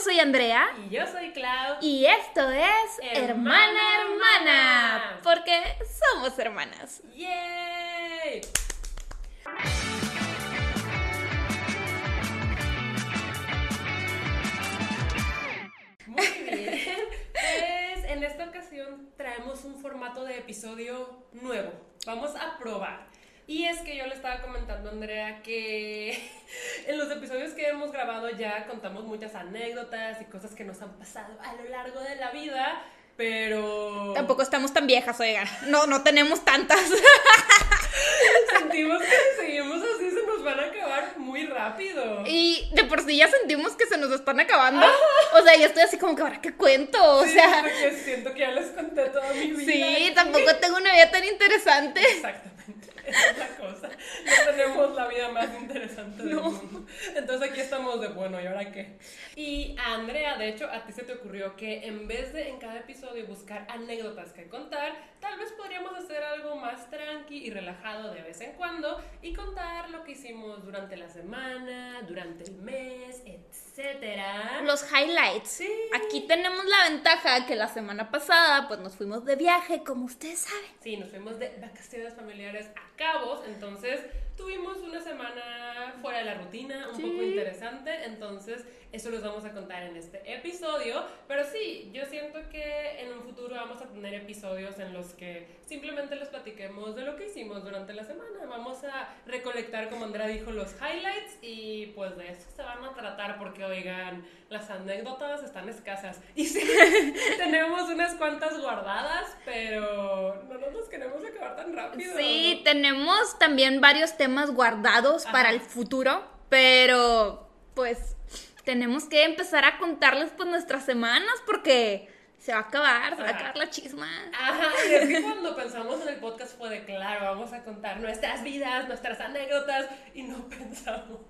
soy Andrea. Y yo soy Clau. Y esto es Hermana Hermana. Hermana. Porque somos hermanas. ¡Yay! Muy bien. Pues en esta ocasión traemos un formato de episodio nuevo. Vamos a probar. Y es que yo le estaba comentando a Andrea que en los episodios que hemos grabado ya contamos muchas anécdotas y cosas que nos han pasado a lo largo de la vida, pero Tampoco estamos tan viejas, oigan. No, no tenemos tantas. sentimos que si seguimos así se nos van a acabar muy rápido. Y de por sí ya sentimos que se nos están acabando. O sea, yo estoy así como que ahora qué cuento. O Sí, sea, porque siento que ya les conté toda mi vida. sí, tampoco tengo una vida tan interesante. Esa es la cosa. No tenemos la vida más interesante del No. mundo. Entonces aquí estamos de bueno, ¿y ahora qué? Y Andrea, de hecho, a ti se te ocurrió que en vez de en cada episodio buscar anécdotas que contar, tal vez podríamos hacer algo más tranqui y relajado de vez en cuando y contar lo que hicimos durante la semana, durante el mes, etcétera. Los highlights. Sí. Aquí tenemos la ventaja que la semana pasada pues nos fuimos de viaje, como ustedes saben. Sí, nos fuimos de vacaciones familiares a Cabos, entonces tuvimos una semana fuera de la rutina, un Sí. poco interesante, entonces eso los vamos a contar en este episodio, pero sí, yo siento que en un futuro vamos a tener episodios en los que simplemente les platiquemos de lo que hicimos durante la semana, vamos a recolectar, como Andrea dijo, los highlights y pues de eso se van a tratar porque oigan, las anécdotas están escasas y sí, tenemos unas cuantas guardadas, pero no nos las queremos acabar tan rápido. Sí, tenemos también varios temas guardados Ajá. para el futuro, pero pues tenemos que empezar a contarles pues nuestras semanas porque se va a acabar, se va a acabar la chisma. Ajá, y es que cuando pensamos en el podcast fue de claro, vamos a contar nuestras vidas, nuestras anécdotas, y no pensamos.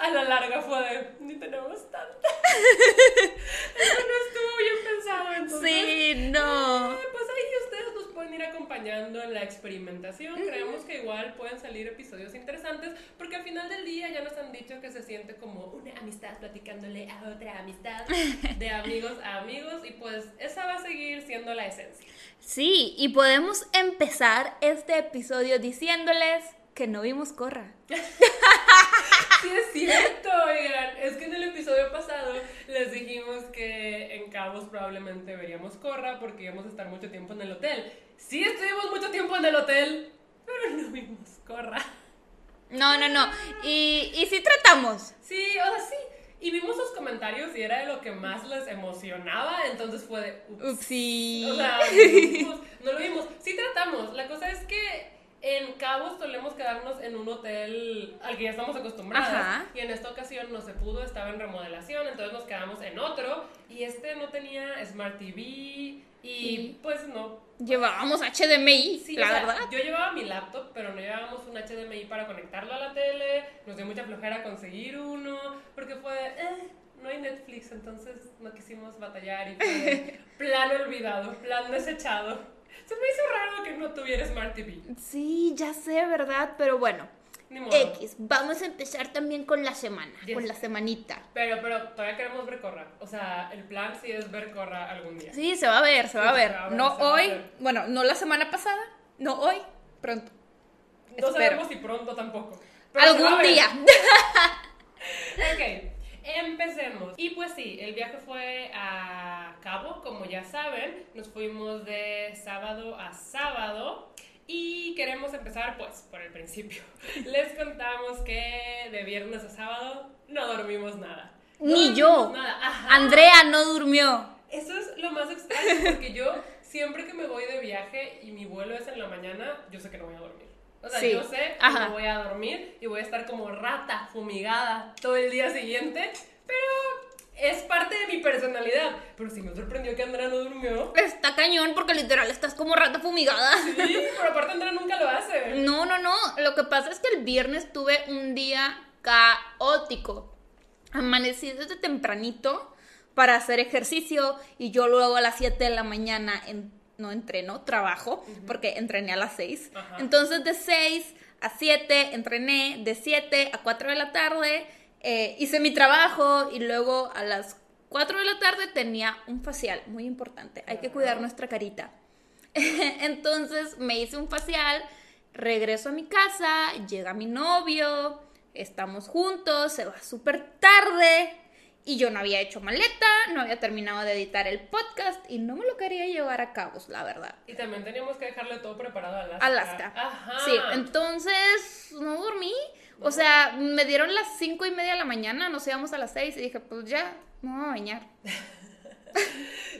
A la larga fue de, ni tenemos tanta. Eso no estuvo bien pensado, entonces. Sí, no. eh, pues ahí ustedes nos pueden ir acompañando en la experimentación. Creemos que igual pueden salir episodios interesantes, porque al final del día ya nos han dicho que se siente como una amistad platicándole a otra amistad, de amigos a amigos, y pues esa va a seguir siendo la esencia. Sí, y podemos empezar este episodio diciéndoles que no vimos Corra. Sí, es cierto, oigan. Es que en el episodio pasado les dijimos que en Cabos probablemente veríamos Corra porque íbamos a estar mucho tiempo en el hotel. Sí, estuvimos mucho tiempo en el hotel, pero no vimos Corra. No, no, no. Y, y sí tratamos. Sí, o sea, sí. Y vimos sus comentarios y era de lo que más les emocionaba, entonces fue de. ups. Upsi. O sea, no lo vimos, no lo vimos. Sí tratamos. La cosa es que en Cabos solemos quedarnos en un hotel al que ya estamos acostumbrados. Ajá. Y en esta ocasión no se pudo, estaba en remodelación, entonces nos quedamos en otro. Y este no tenía Smart TV y, pues no. Llevábamos HDMI, Sí, la o sea, verdad. Yo llevaba mi laptop, pero no llevábamos un HDMI para conectarlo a la tele. Nos dio mucha flojera conseguir uno, porque fue, eh, no hay Netflix, entonces no quisimos batallar y fue plan olvidado, plan desechado. Se me hizo raro que no tuviera Smart TV. Sí, ya sé, ¿verdad? Pero bueno. X, vamos a empezar también con la semana, Yes. con la semanita. Pero, pero todavía queremos ver Corra. O sea, el plan sí es ver Corra algún día. Sí, se va a ver, se va a ver. se va a ver, No hoy, ver. bueno, no la semana pasada, no hoy, pronto. No espero. sabemos si pronto tampoco. Algún día. Ok, empecemos. Y pues sí, el viaje fue a Cabo, como ya saben. Nos fuimos de sábado a sábado. Y queremos empezar pues por el principio. Les contamos que de viernes a sábado no dormimos nada. No Ni dormimos yo. Nada. Ajá. Andrea no durmió. Eso es lo más extraño porque yo siempre que me voy de viaje y mi vuelo es en la mañana, yo sé que no voy a dormir. O sea, Sí, yo sé que no voy a dormir y voy a estar como rata fumigada todo el día siguiente, pero es parte de mi personalidad. Pero sí me sorprendió que Andrea no durmió. Está cañón porque literal estás como rata fumigada. Sí, pero aparte Andrea nunca lo hace. No, no, no. Lo que pasa es que el viernes tuve un día caótico. Amanecí desde tempranito para hacer ejercicio y yo luego a las 7 de la mañana en- no entreno, trabajo, porque entrené a las 6. Ajá. Entonces de 6 a 7 entrené, de 7 a 4 de la tarde eh, hice mi trabajo y luego a las 4 de la tarde tenía un facial, muy importante, hay que cuidar nuestra carita. Entonces me hice un facial, regreso a mi casa, llega mi novio, estamos juntos, se va súper tarde y yo no había hecho maleta, no había terminado de editar el podcast y no me lo quería llevar a cabo, la verdad. Y también teníamos que dejarle todo preparado a Alaska. Alaska. Ajá. Sí, entonces no dormí. O sea, me dieron las cinco y media de la mañana, nos íbamos a las seis y dije, pues ya, me voy a bañar.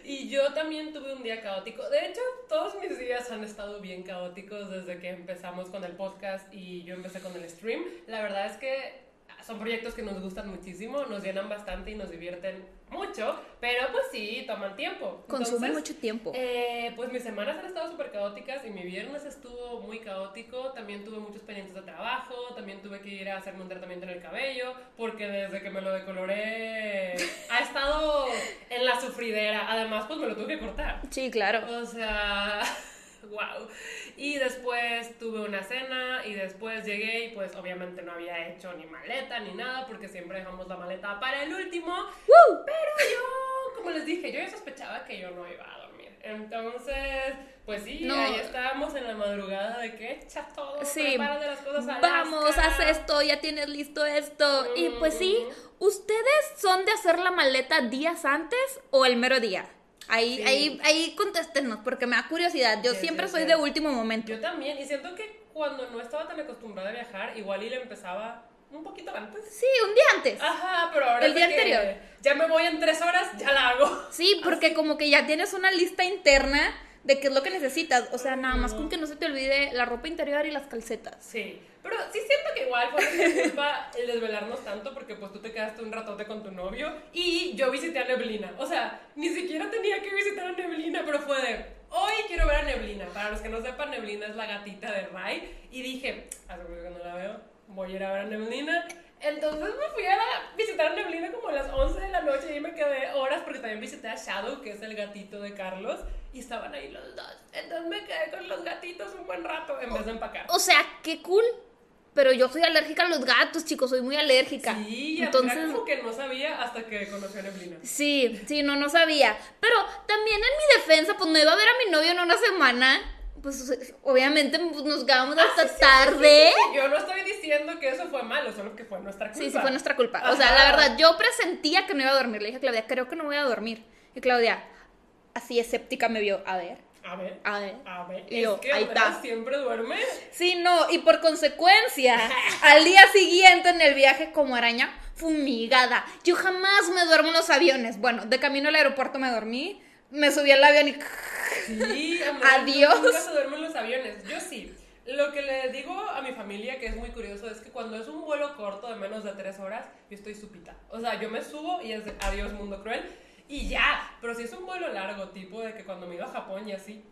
Y yo también tuve un día caótico. De hecho, todos mis días han estado bien caóticos desde que empezamos con el podcast y yo empecé con el stream. La verdad es que son proyectos que nos gustan muchísimo, nos llenan bastante y nos divierten mucho, pero pues sí, toman tiempo. Consumen mucho tiempo. Eh, pues mis semanas han estado súper caóticas y mi viernes estuvo muy caótico. También tuve muchos pendientes de trabajo, también tuve que ir a hacerme un tratamiento en el cabello, porque desde que me lo decoloré ha estado en la sufridera. Además, pues me lo tuve que cortar. Sí, claro. O sea, wow. Y después tuve una cena y después llegué y pues obviamente no había hecho ni maleta ni nada porque siempre dejamos la maleta para el último. Pero yo, como les dije, yo ya sospechaba que yo no iba a dormir. Entonces, pues sí, No. ahí estábamos en la madrugada de que echa todo, Sí, prepárate las cosas a Vamos, haz esto, ya tienes listo esto. Y pues sí. ¿ustedes son de hacer la maleta días antes o el mero día? Ahí, Sí. ahí, ahí contéstenos, porque me da curiosidad. Yo Sí, siempre sí, soy de último momento. Yo también, y siento que cuando no estaba tan acostumbrada a viajar, igual y le empezaba un poquito antes. Sí, un día antes. Ajá, pero ahora El día anterior. Ya me voy en tres horas, ya la hago. Sí, porque como que ya tienes una lista interna de qué es lo que necesitas. O sea, nada más con que no se te olvide la ropa interior y las calcetas. Sí, pero sí siento que igual fue nuestra culpa el desvelarnos tanto porque pues tú te quedaste un ratote con tu novio y yo visité a Neblina. O sea, ni siquiera tenía que visitar a Neblina, pero fue de, hoy quiero ver a Neblina. Para los que no sepan, Neblina es la gatita de Ray. Y dije, hace mucho que no la veo, voy a ir a ver a Neblina. Entonces me fui a la- visitar a Neblina como a las 11 de la noche y me quedé horas porque también visité a Shadow, que es el gatito de Carlos, y estaban ahí los dos. Entonces me quedé con los gatitos un buen rato en vez de empacar. O sea, qué cool. Pero yo soy alérgica a los gatos, chicos, soy muy alérgica. Sí, Entonces, como que no sabía hasta que conocí a Neblina. sí, sí, no, no sabía. Pero también en mi defensa, pues no iba a ver a mi novio en una semana. Pues obviamente pues, nos quedamos hasta tarde. Sí, yo no estoy diciendo que eso fue malo, solo que fue nuestra culpa. Sí, sí, fue nuestra culpa. O sea, Ajá. la verdad, yo presentía que no iba a dormir. Le dije a Claudia, creo que no voy a dormir. Y Claudia, así escéptica, me vio. A ver, A ver, a ver. a ver. Y yo, es que ahí está. siempre duerme. Sí, no, y por consecuencia, al día siguiente en el viaje como araña, fumigada. Yo jamás me duermo en los aviones. Bueno, de camino al aeropuerto me dormí, me subí al avión y... Sí, Adiós. Nunca se duerme en los aviones. Yo sí. Lo que le digo a mi familia, que es muy curioso, es que cuando es un vuelo corto de menos de tres horas, yo estoy supita. O sea, yo me subo y es de adiós, mundo cruel. Y ya. Pero si es un vuelo largo, tipo de que cuando me iba a Japón y así,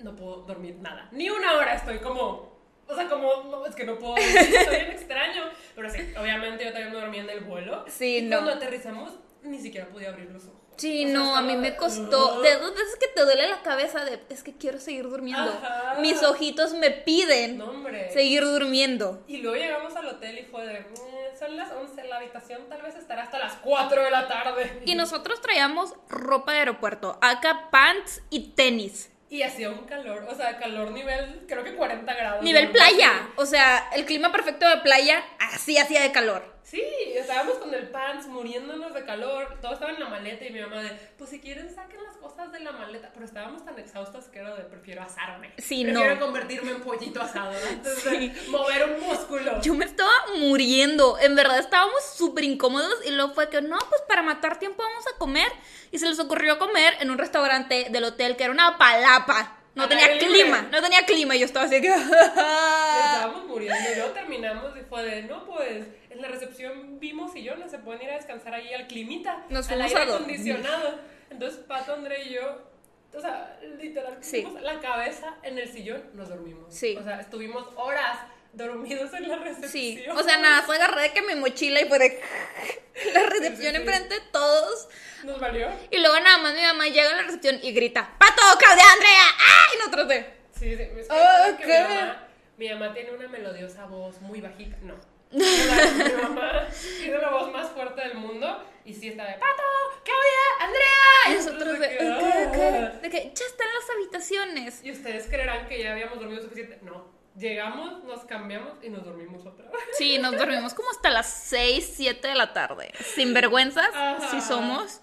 no puedo dormir nada. Ni una hora estoy como. O sea, como, no, es que no puedo dormir, estoy bien extraño. Pero sí, obviamente yo también me dormí en el vuelo. Sí, y no. Cuando aterrizamos, ni siquiera podía abrir los ojos. Sí, O sea, no, a mí me costó. De dos veces que te duele la cabeza de, es que quiero seguir durmiendo. Ajá. Mis ojitos me piden No, seguir durmiendo. Y luego llegamos al hotel y fue de, "Mm, son las 11, la habitación tal vez estará hasta las 4 de la tarde. Y nosotros traíamos ropa de aeropuerto, acá pants y tenis. Y hacía un calor, o sea, calor nivel, creo que 40 grados. Nivel ¿no? playa. O sea, el clima perfecto de playa, así hacía de calor. Sí, estábamos con el pants muriéndonos de calor, todo estaba en la maleta y mi mamá de, pues si quieren saquen las cosas de la maleta, pero estábamos tan exhaustas que era de, prefiero asarme. Sí, prefiero no. convertirme en pollito asado antes Sí. de mover un músculo. Yo me estaba muriendo. En verdad estábamos súper incómodos. Y luego fue que, no, pues para matar tiempo vamos a comer. Y se les ocurrió comer en un restaurante del hotel que era una palapa. No tenía libre. clima, no tenía clima. Y yo estaba así que. Estábamos muriendo y luego terminamos y fue de, no, pues en la recepción vimos sillones, se pueden ir a descansar ahí al climita, Nos al aire a dormir. acondicionado. Entonces Pato, André y yo, o sea, literal, Sí. la cabeza en el sillón, nos dormimos. Sí. O sea, estuvimos horas dormidos en la recepción. Sí, o sea, nada, fue agarré de que mi mochila y fue de la recepción Sí, sí, enfrente de todos. Nos valió. Y luego nada más mi mamá llega a la recepción y grita, ¡Pato, Claudia, Andrea! ¡Ah! Y nosotros de... Sí, sí. Es que, Ah, ¿sabes que ¿qué? mi, mamá, mi mamá tiene una melodiosa voz muy bajita. No. Mi mamá tiene la voz más fuerte del mundo y sí está de Pato, Claudia, Y nosotros de, que, ¿qué, "Ah". De que ya están las habitaciones. Y ustedes creerán que ya habíamos dormido suficiente. No. Llegamos, nos cambiamos y nos dormimos otra vez. Sí, nos dormimos como hasta las 6, 7 de la tarde. Sin vergüenzas, sí somos.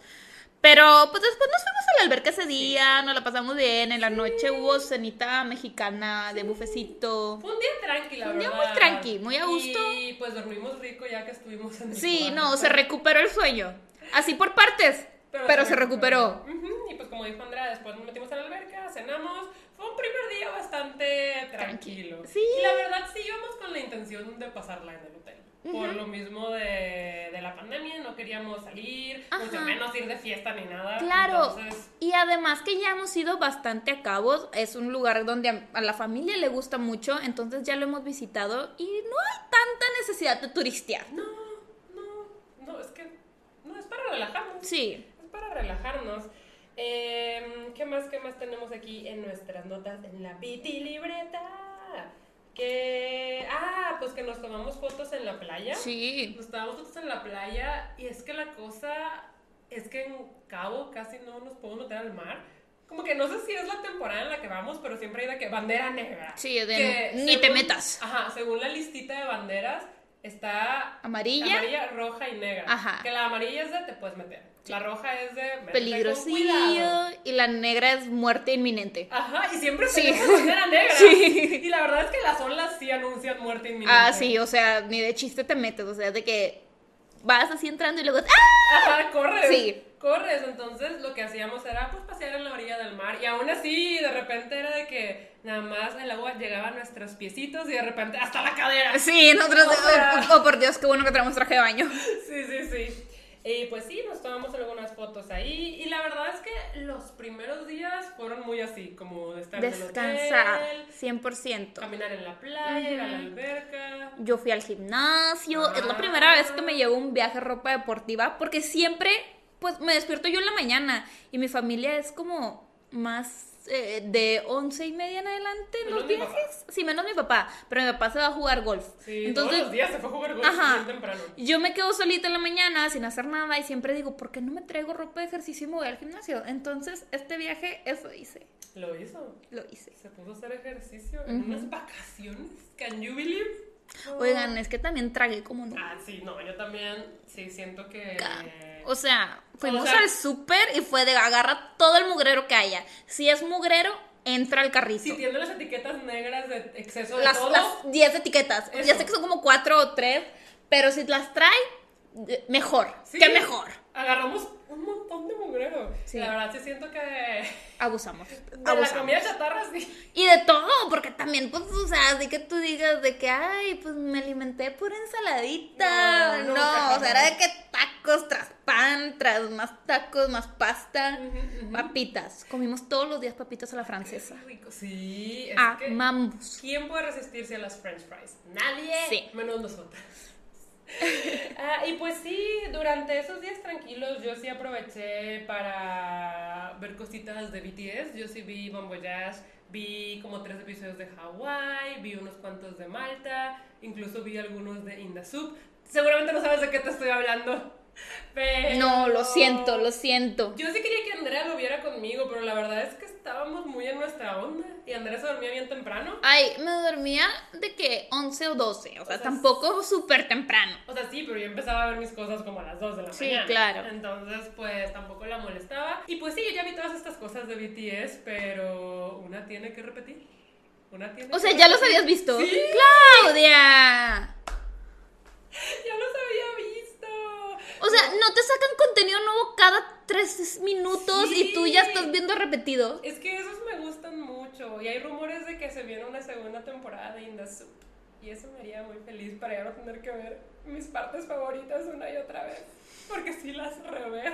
Pero pues después nos fuimos a la alberca ese día, nos la pasamos bien. En la noche hubo cenita mexicana de bufecito. Fue un día tranqui, la Un día verdad. muy tranqui, muy a gusto. Y pues dormimos rico ya que estuvimos en Sí, Tijuana. no, se recuperó el sueño. Así por partes, pero, se recuperó. Ujú, Y pues como dijo Andrea, después nos metimos a la alberca, cenamos. Un primer día bastante tranquilo. Sí. Y la verdad sí íbamos con la intención de pasarla en el hotel. Por lo mismo de, de la pandemia, no queríamos salir, mucho menos ir de fiesta ni nada. Claro, Entonces, y además que ya hemos ido bastante a Cabos, es un lugar donde a, a la familia le gusta mucho, entonces ya lo hemos visitado y no hay tanta necesidad de turistear. no, no, no, es que no, es para relajarnos. Sí, Es para relajarnos. Em, ¿Qué más, qué más tenemos aquí en nuestras notas en la Piti Libreta? Que. Ah, pues que nos tomamos fotos en la playa. sí. Nos tomamos fotos en la playa y es que la cosa es que en Cabo casi no nos podemos meter al mar. Como que no sé si es la temporada en la que vamos, pero siempre hay de que bandera negra. Sí, de Que ni te según- metas. Ajá, según la listita de banderas, está Amarilla, amarilla, roja y negra. Ajá. Que la amarilla es de te puedes meter. La roja es de peligrosillo y la negra es muerte inminente. Ajá, y siempre Sí. tenemos bandera negra. Sí. Y la verdad es que las olas sí anuncian muerte inminente. Ah, sí, o sea, ni de chiste te metes, o sea, de que vas así entrando y luego ¡ah! Ajá, corres. Sí. Corres. Entonces lo que hacíamos era pues pasear en la orilla del mar. Y aún así, de repente era de que nada más el agua llegaba a nuestros piecitos y de repente hasta la cadera. Sí, nosotros, O sea- oh, oh, por Dios, qué bueno que tenemos traje de baño. Sí, sí, sí. Y pues sí, nos tomamos algunas fotos ahí. Y la verdad es que los primeros días fueron muy así, como de estar Descansar, en el hotel, 100%. caminar en la playa, ir a la alberca. Yo fui al gimnasio. Es la Ah. primera vez que me llevo un viaje a ropa deportiva porque siempre, pues me despierto yo en la mañana y mi familia es como más eh, de once y media en adelante en los viajes. Sí, menos mi papá, pero mi papá se va a jugar golf. Sí, Entonces, todos los días se fue a jugar golf Ajá. temprano. yo me quedo solita en la mañana sin hacer nada y siempre digo, ¿por qué no me traigo ropa de ejercicio y me voy al gimnasio? Entonces, este viaje, eso hice. Lo hizo. Lo hice. Se puso a hacer ejercicio en unas vacaciones. Can you believe? Oigan, es que también tragué como no. Ah, sí, no, yo también sí siento que. O sea, fuimos sea- al súper y fue de agarra todo el mugrero que haya. Si es mugrero, entra al carrito. Si tiene las etiquetas negras de exceso de las, todo. las 10 etiquetas. Eso. Ya sé que son como 4 o 3, pero si las trae, mejor. Sí, ¿Qué mejor? Agarramos un montón de mugrero. Sí. La verdad, sí siento que. Abusamos. De la comida chatarra, sí. Y de todo, porque también, pues, o sea, de que tú digas de que, ay, pues me alimenté pura ensaladita. No, o sea, era de que tacos tras pan, tras más tacos, más pasta, papitas. Comimos todos los días papitas a la francesa. Qué rico. Sí, es Ah, que. Amamos. ¿Quién puede resistirse a las french fries? Nadie. Sí. Menos nosotras. Ah, y pues sí, durante esos días tranquilos yo sí aproveché para ver cositas de BTS. Yo sí vi Bon Voyage, vi como tres episodios de Hawái, vi unos cuantos de Malta, incluso vi algunos de Indasup. Seguramente no sabes de qué te estoy hablando. Pero... No, lo siento, lo siento. Yo sí quería que Andrea lo viera conmigo, pero la verdad es que estábamos muy en nuestra onda y Andrea se dormía bien temprano. Ay, me dormía de que 11 o 12, o sea, sea, tampoco súper temprano. O sea, sí, pero yo empezaba a ver mis cosas como a las 2 de la Sí, mañana. claro. Entonces, pues tampoco la molestaba. Y pues sí, yo ya vi todas estas cosas de BTS, pero una tiene que repetir. Una tiene O que sea, ¿ya los habías visto? Sí, ¡Claudia! ya los había. O sea, no te sacan contenido nuevo cada tres minutos y tú ya Sí. estás viendo repetido. Es que esos me gustan mucho. Y hay rumores de que se viene una segunda temporada de In the Soup. Y eso me haría muy feliz para ya no tener que ver mis partes favoritas una y otra vez. Porque sí las reveo.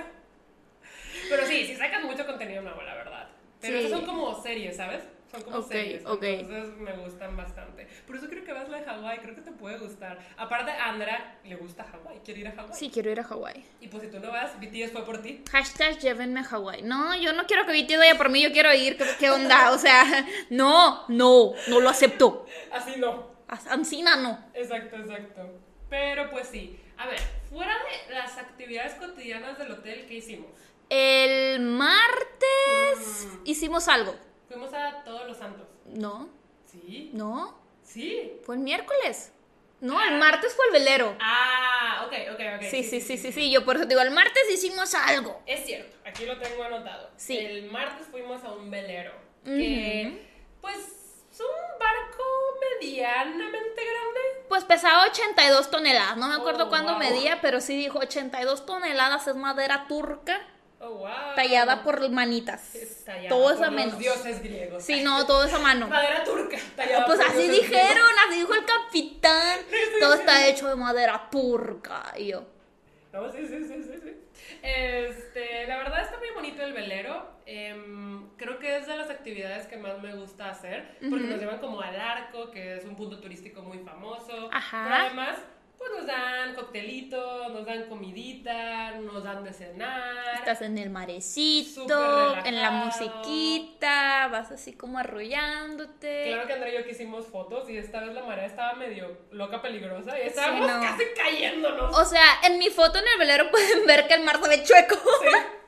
Pero sí, sí sacan mucho contenido nuevo, la verdad. Pero Sí. esas son como series, ¿sabes? Son como Ok, series. ok. Entonces me gustan bastante. Por eso creo que vas a la de Hawái. Creo que te puede gustar. Aparte, a Andrea le gusta Hawái. Quiere ir a Hawái. Sí, quiero ir a Hawái. Y pues si tú no vas, BTS fue por ti. Hashtag llévenme a Hawái. No, yo no quiero que BTS vaya por mí, yo quiero ir. ¿Qué, qué onda? O sea, no, no, no lo acepto. Así no. Ancina no. Exacto, exacto. Pero pues sí. A ver, fuera de las actividades cotidianas del hotel, ¿qué hicimos? El martes Mm. hicimos algo. Fuimos a Todos los Santos. No, ¿Sí? no, ¿Sí? fue el miércoles. No, el martes fue el velero. Ah, ok, ok, ok. Sí, sí, sí, sí, sí, yo por eso digo, el martes hicimos algo. Es cierto, aquí lo tengo anotado. Sí. El martes fuimos a un velero. Que, pues, es un barco medianamente grande. Pues pesaba 82 toneladas, no me acuerdo Oh, cuándo wow. medía, pero sí dijo 82 toneladas, es madera turca, Oh, wow. tallada por manitas. Tallada todo es a los menos. dioses griegos. Sí, no, todo es a mano. Madera turca. tallada Pues por así dijeron, griegos. así dijo el capitán. Todo está hecho de madera turca. Y yo, No, sí, sí, sí, sí, sí. Este, la verdad está muy bonito el velero. Em, creo que es de las actividades que más me gusta hacer. Porque nos llevan como al arco, que es un punto turístico muy famoso. Ajá. Pero además, pues nos dan coctelitos, nos dan comidita, nos dan de cenar. estás en el marecito, en la musiquita, vas así como arrollándote. Claro que Andrea y yo que hicimos fotos y esta vez la marea estaba medio loca, peligrosa y estábamos no. casi cayéndonos. O sea, en mi foto en el velero pueden ver que el mar se ve chueco. Sí.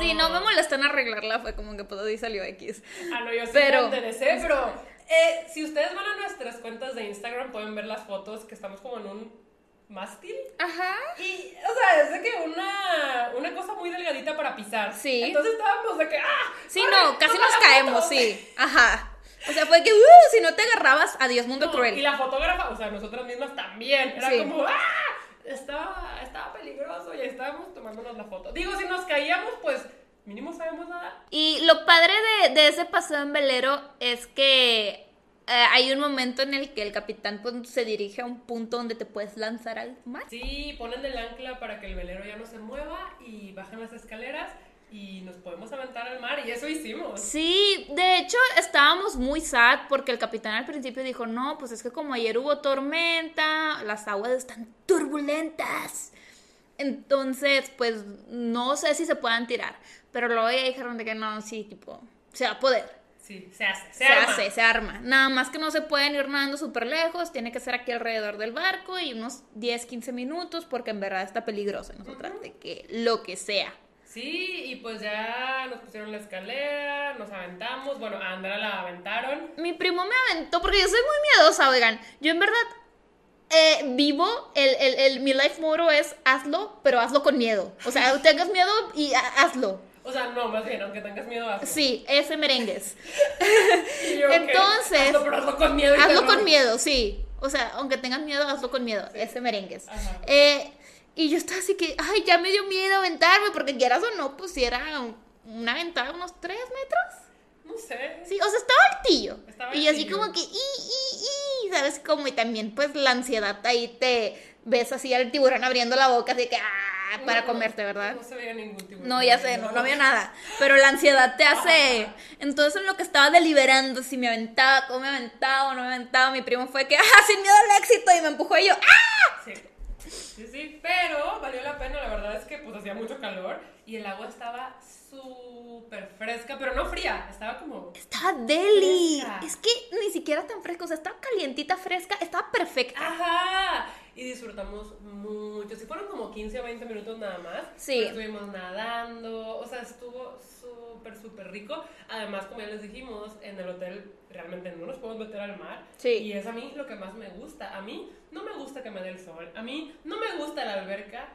Sí, no me molestó en arreglarla, fue como que pues así salió X. Ah, no, yo sí Pero- me pero eh, si ustedes van a nuestras cuentas de Instagram pueden ver las fotos que estamos como en un mástil. Ajá. Y, o sea, es de que una, una cosa muy delgadita para pisar. Sí. Entonces estábamos de que, ¡ah! Sí, no, casi nos caemos, foto. sí. Ajá. O sea, fue que, uh, si no te agarrabas, adiós, mundo No, cruel. Y la fotógrafa, o sea, nosotras mismas también. Era Sí. como, ¡ah! Estaba, estaba peligroso y estábamos tomándonos la foto. Digo, si nos caíamos, pues mínimo sabemos nada. Y lo padre de, de ese paseo en velero es que eh, hay un momento en el que el capitán pues, se dirige a un punto donde te puedes lanzar al mar. Sí, ponen el ancla para que el velero ya no se mueva y bajan las escaleras y nos podemos aventar al mar y eso hicimos. Sí, de hecho estábamos muy sad porque el capitán al principio dijo, no, pues es que como ayer hubo tormenta, las aguas están turbulentas. Entonces, pues no sé si se puedan tirar. Pero luego ya dijeron de que no, sí, tipo, se va a poder. Sí, se hace, se, Se, arma. hace, se arma. Nada más que no se pueden ir nadando súper lejos, tiene que ser aquí alrededor del barco y unos 10, 15 minutos porque en verdad está peligroso. Nosotras de que lo que sea. Sí, y pues ya nos pusieron la escalera, nos aventamos. Bueno, a Andrea la aventaron. Mi primo me aventó porque yo soy muy miedosa, oigan. Yo en verdad eh, vivo, el, el, el- mi life motto es hazlo, pero hazlo con miedo. O sea, tengas miedo y ha- hazlo. O sea, no, más bien, aunque tengas miedo, hazlo. Sí, ese merengues. Yo, Entonces, hazlo, pero hazlo con miedo. y Hazlo terror. con miedo, sí. O sea, aunque tengas miedo, hazlo con miedo. Ese merengues. Ajá. Eh, y yo estaba así que, ay, ya me dio miedo aventarme, porque quieras o no, pues si era un- una aventada de unos 3 metros. No sé. Sí, o sea, estaba altillo. Estaba y así como que, y, y, y, ¿sabes? Como, y también, pues, la ansiedad ahí te ves así al tiburón abriendo la boca, así que, ah, para No, comerte, ¿verdad? No se veía ningún tiburón. No, ya sé, no, no había nada. Pero la ansiedad te hace. Entonces, en lo que estaba deliberando, si me aventaba, cómo me aventaba o no me aventaba, mi primo fue que, ¡ah, sin miedo al éxito! Y me empujó y yo, ¡ah! Sí. Sí, sí, pero valió la pena, la verdad es que pues hacía mucho calor y el agua estaba súper fresca, pero no fría, estaba como... Estaba deli. Fresca. Es que ni siquiera tan fresca, o sea, estaba calientita, fresca, estaba perfecta. ¡Ajá! Y disfrutamos mucho, si fueron como 15 o 20 minutos nada más. Sí. pero Estuvimos nadando, o sea, estuvo súper, súper rico. Además, como ya les dijimos, en el hotel realmente no nos podemos meter al mar. Sí. Y es a mí lo que más me gusta. A mí no me gusta que me dé el sol, a mí no me gusta la alberca,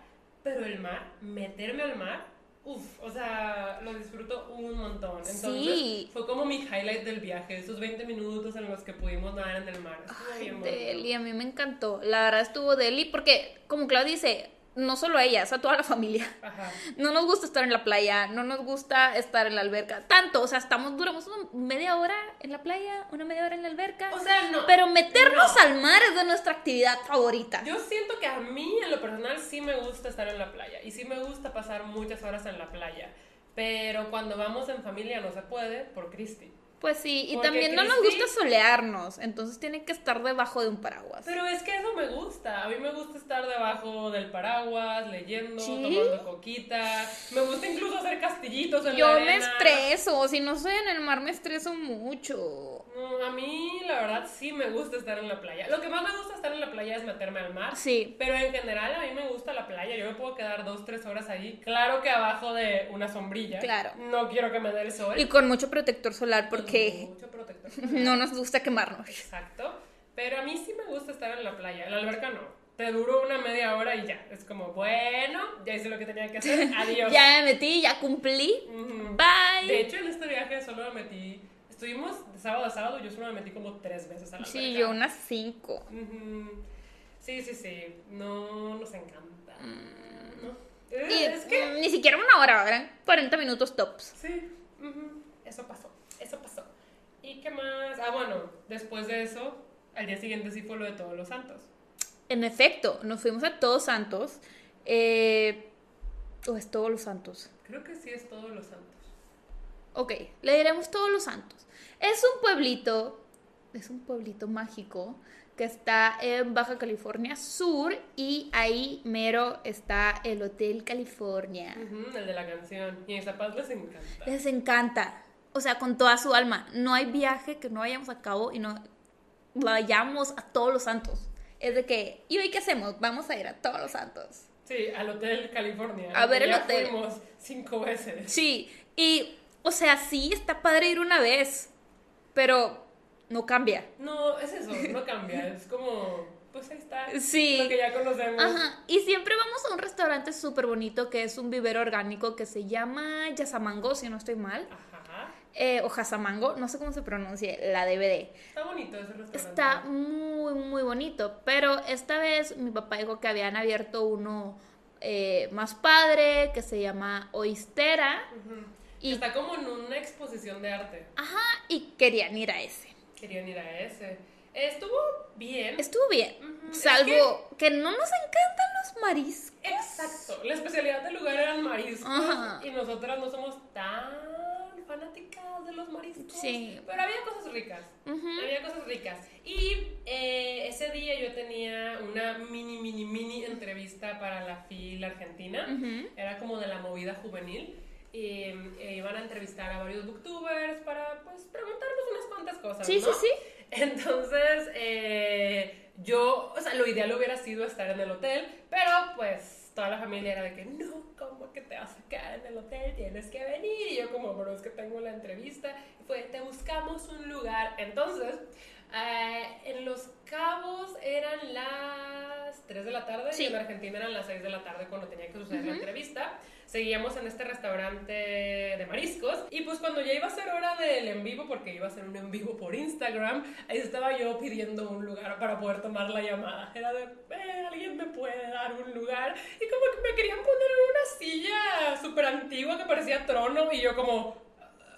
pero el mar, meterme al mar, uff, o sea, lo disfruto un montón. Entonces, Sí. fue como mi highlight del viaje, esos 20 minutos en los que pudimos nadar en el mar. Estuvo Ay, bien deli, a mí me encantó. La verdad estuvo deli porque, como Claudia dice, no solo ella, o sea, toda la familia. Ajá. No nos gusta estar en la playa, no nos gusta estar en la alberca. Tanto, o sea, estamos, duramos una media hora en la playa, una media hora en la alberca. O sea, no. pero meternos no. al mar es de nuestra actividad favorita. Yo siento que a mí, en lo personal, sí me gusta estar en la playa. Y sí me gusta pasar muchas horas en la playa. Pero cuando vamos en familia no se puede por Cristi. Pues sí, y Porque también no nos gusta solearnos, entonces tiene que estar debajo de un paraguas. Pero es que eso me gusta. A mí me gusta estar debajo del paraguas, leyendo, ¿Sí? tomando coquita. Me gusta incluso hacer castillitos en Yo la me arena. estreso, si no estoy en el mar me estreso mucho. No, a mí la verdad sí me gusta estar en la playa. Lo que más me gusta estar en la playa es meterme al mar. Sí. Pero en general a mí me gusta la playa. Yo me puedo quedar dos, tres horas ahí. Claro que abajo de una sombrilla. Claro. No quiero que me dé el sol. Y con mucho protector solar porque Mucho protector. no nos gusta quemarnos. Exacto. Pero a mí sí me gusta estar en la playa. En la alberca no. Te duró una media hora y ya. Es como, bueno, ya hice lo que tenía que hacer. Adiós. Ya me metí, ya cumplí. Bye. De hecho, en este viaje solo me metí. Estuvimos de sábado a sábado, yo solo me metí como tres veces a la Sí, yo unas cinco. Sí, sí, sí. No nos encanta. ¿no? Mm. Y, Eh, es que. mm, ni siquiera una hora, eran 40 minutos tops. Sí. Eso pasó. Eso pasó. ¿Y qué más? Ah, bueno, después de eso, al día siguiente sí fue lo de Todos los Santos. En efecto, nos fuimos a Todos Santos. Eh, ¿O es Todos los Santos? Creo que sí es Todos los Santos. Ok, le diremos Todos los Santos. Es un pueblito, es un pueblito mágico que está en Baja California Sur y ahí mero está el Hotel California. El de la canción. Y mis papás les encanta. Les encanta, o sea, con toda su alma. No hay viaje que no vayamos a cabo y no vayamos a Todos los Santos. Es de que, ¿y hoy qué hacemos? Vamos a ir a Todos los Santos. Sí, al Hotel California. A ver el Ya hotel. fuimos cinco veces. Sí, y, o sea, sí está padre ir una vez, pero no cambia. No, es eso, no cambia. Es como, pues ahí está. Sí. Lo que ya conocemos. Ajá, y siempre vamos a un restaurante súper bonito que es un vivero orgánico que se llama Yasamango, si no estoy mal, Ajá. eh, o Jasamango, no sé cómo se pronuncie, la DVD. Está bonito ese restaurante. Está muy, muy bonito, pero esta vez mi papá dijo que habían abierto uno eh, más padre que se llama Oistera Ujú. Y, Está como en una exposición de arte. ajá, y querían ir a ese. Querían ir a ese. Estuvo bien. Estuvo bien, Ujú, es salvo que... no nos encantan los mariscos. Exacto. La especialidad del lugar eran mariscos. Ajá. Y nosotras no somos tan fanáticas de los mariscos. Sí. Pero había cosas ricas. Ujú. Había cosas ricas. Y eh, ese día yo tenía una mini, mini, mini entrevista para la FIL Argentina. Ujú. Era como de la movida juvenil. Y eh, iban a entrevistar a varios booktubers para, pues, preguntarnos unas cuantas cosas. Sí, ¿no? sí, sí. Entonces, eh, yo, o sea, lo ideal hubiera sido estar en el hotel, pero pues toda la familia era de que, no, ¿cómo que te vas a quedar en el hotel? Tienes que venir. Y yo como, pero es que tengo la entrevista. Y fue, te buscamos un lugar. Entonces, eh, en Los Cabos eran las 3 de la tarde Sí. y en Argentina eran las 6 de la tarde cuando tenía que suceder la entrevista. Seguíamos en este restaurante de mariscos y pues cuando ya iba a ser hora del en vivo, porque iba a ser un en vivo por Instagram, ahí estaba yo pidiendo un lugar para poder tomar la llamada. Era de, "Eh, alguien me puede dar un lugar. Y como que me querían poner en una silla súper antigua que parecía trono y yo como,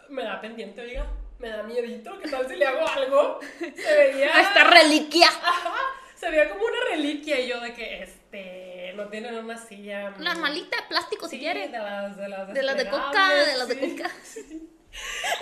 me da pendiente, oiga. Me da miedito, ¿qué tal si le hago algo? Se veía... Esta reliquia. Ajá, se veía como una reliquia y yo de que, este, no tienen una silla... Una malita de plástico si Sí, quieres. De las de, las De las de coca, de las de coca.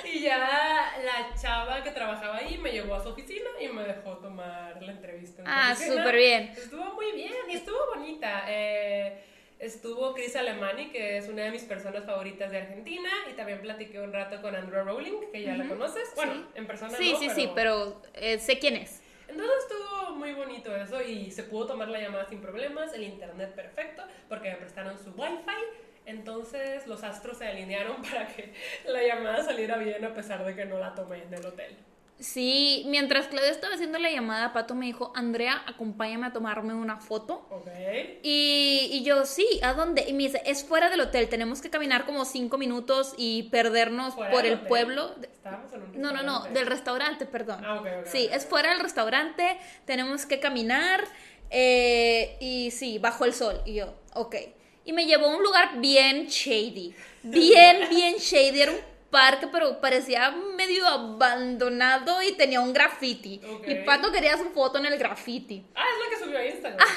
Y ya la chava que trabajaba ahí me llevó a su oficina y me dejó tomar la entrevista. en Ah, súper bien. Estuvo muy bien y estuvo bonita. Eh, estuvo Chris Alemani, que es una de mis personas favoritas de Argentina, y también platiqué un rato con Andrew Rowling, que ya la conoces. Bueno, Sí. en persona Sí, no, sí, sí, pero eh, sé quién es. Entonces estuvo muy bonito eso y se pudo tomar la llamada sin problemas, el internet perfecto, porque me prestaron su wifi. Entonces los astros se alinearon para que la llamada saliera bien a pesar de que no la tomé en el hotel. Sí, mientras Claudia estaba haciendo la llamada, Pato me dijo, Andrea, acompáñame a tomarme una foto. Ok. Y, y yo, sí, ¿a dónde? Y me dice, es fuera del hotel, tenemos que caminar como cinco minutos y perdernos Fuera por el hotel. pueblo. Estábamos en un No, no, no, del restaurante, perdón. Ah, ok, ok, Sí, es fuera del restaurante, tenemos que caminar eh, y sí, bajo el sol. Y yo, ok. Y me llevó a un lugar bien shady, bien, bien shady. Era un parque, pero parecía medio abandonado y tenía un graffiti. Y Pato quería su foto en el graffiti. Ah, es la que subió a Instagram.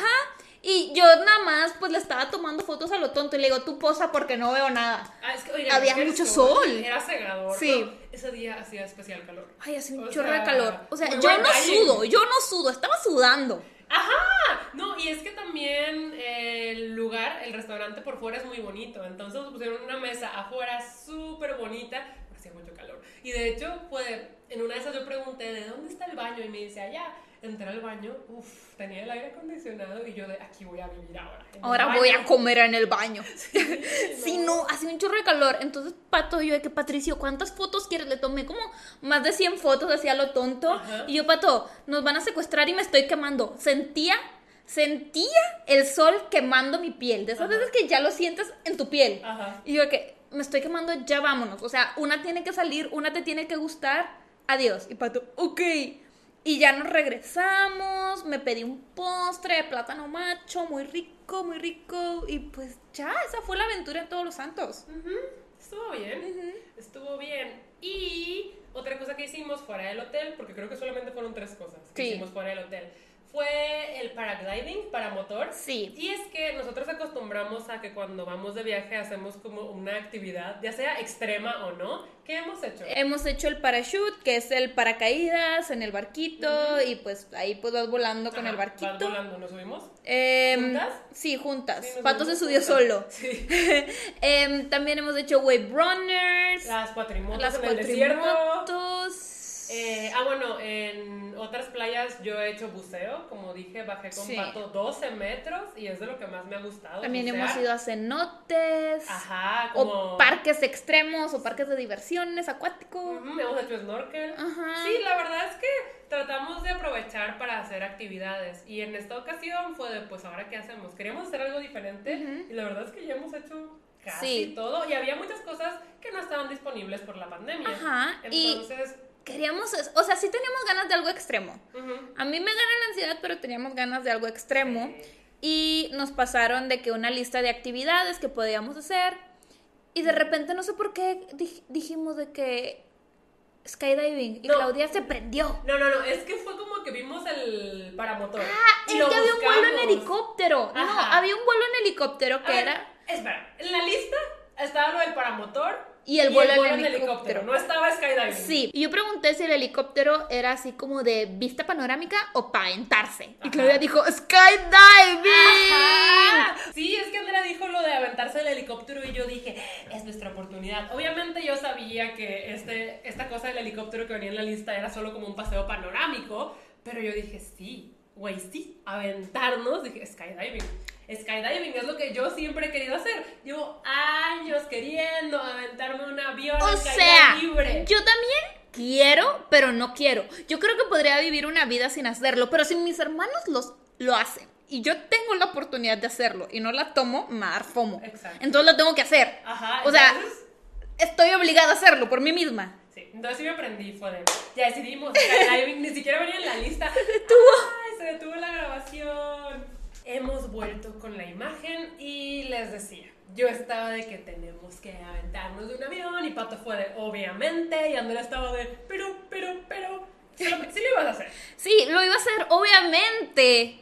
Y yo nada más pues le estaba tomando fotos a lo tonto y le digo, tú posa porque no veo nada. Ah, es que, oigan, Había mucho sol. Era cegador. Sí. No, ese día hacía especial calor. Ay, hace un O chorro sea, de calor. O sea, yo no sudo, yo no sudo, estaba sudando. Ajá, no, y es que también el lugar, el restaurante por fuera es muy bonito, entonces pusieron una mesa afuera súper bonita, hacía mucho calor. Y de hecho, fue, en una de esas yo pregunté, ¿de dónde está el baño? Y me dice, allá. Entré al baño, uff, tenía el aire acondicionado y yo de aquí voy a vivir ahora. Ahora baño". voy a comer en el baño. Sí, Sí, no, hace un chorro de calor. Entonces, Pato, yo de que Patricio, ¿cuántas fotos quieres? Le tomé como más de 100 fotos, hacía lo tonto. Ajá. Y yo, Pato, nos van a secuestrar y me estoy quemando. Sentía, sentía el sol quemando mi piel. De esas Ajá. veces que ya lo sientes en tu piel. Ajá. Y yo de que me estoy quemando, ya vámonos. O sea, una tiene que salir, una te tiene que gustar. Adiós. Y Pato, ok. Y ya nos regresamos, me pedí un postre de plátano macho, muy rico, muy rico. Y pues ya, esa fue la aventura en Todos los Santos. Ujú, Estuvo bien, estuvo bien. Y otra cosa que hicimos fuera del hotel, porque creo que solamente fueron tres cosas que Sí. hicimos fuera del hotel, fue el paragliding para motor. Sí. Y es que nosotros acostumbramos a que cuando vamos de viaje hacemos como una actividad, ya sea extrema o no. ¿Qué hemos hecho? Hemos hecho el parachute, que es el paracaídas en el barquito, y pues ahí pues vas volando con el vas barquito. volando, ¿nos subimos? Em, ¿Juntas? Sí, juntas. Sí, Pato se subió juntas. solo. Sí. Em, también hemos hecho wave runners, Las cuatrimotos las en el desierto. Eh, ah, bueno, en otras playas yo he hecho buceo, como dije, bajé con Sí. pato 12 metros y es de lo que más me ha gustado. También bucear. hemos ido a cenotes. Ajá, como... O parques extremos o parques de diversiones acuáticos. Ujú, hemos hecho snorkel. Ajá. Sí, la verdad es que tratamos de aprovechar para hacer actividades y en esta ocasión fue de, pues ahora qué hacemos, queríamos hacer algo diferente y la verdad es que ya hemos hecho casi Sí. todo y había muchas cosas que no estaban disponibles por la pandemia. Ajá, y- Entonces, Queríamos, o sea, sí teníamos ganas de algo extremo. A mí me gana la ansiedad, pero teníamos ganas de algo extremo. Y nos pasaron de que una lista de actividades que podíamos hacer. Y de repente, no sé por qué, dij- dijimos de que skydiving. Y No. Claudia se prendió. No, no, no, es que fue como que vimos el paramotor. Ah, y es que había un vuelo en helicóptero. No, había un vuelo en helicóptero que ver, era. Espera, en la lista estaba lo del paramotor Y el vuelo en helicóptero. No estaba skydiving. Sí, y yo pregunté si el helicóptero era así como de vista panorámica o para aventarse. Y. Claudia dijo, skydiving. Ajá. Sí, es que Andrea dijo lo de aventarse del helicóptero y yo dije, es nuestra oportunidad. Obviamente yo sabía que este, esta cosa del helicóptero que venía en la lista era solo como un paseo panorámico, pero yo dije, sí, güey, sí, aventarnos, dije, skydiving. Skydiving es lo que yo siempre he querido hacer. Llevo años queriendo aventarme un avión O sea, libre. yo también quiero, pero no quiero. Yo creo que podría vivir una vida sin hacerlo, pero si mis hermanos los, lo hacen y yo tengo la oportunidad de hacerlo y no la tomo, dar fomo. Exacto. Entonces lo tengo que hacer. Ajá, O sea, estoy obligada a hacerlo por mí misma. Sí, entonces sí me aprendí, fue de, ya decidimos, skydiving, ni siquiera venía en la lista. Se detuvo. se detuvo la grabación. Hemos vuelto con la imagen y les decía, yo estaba de que tenemos que aventarnos de un avión y Pato fue de, obviamente, y Andrea estaba de, pero, pero, pero, sí lo, lo ibas a hacer. Sí, lo iba a hacer, obviamente.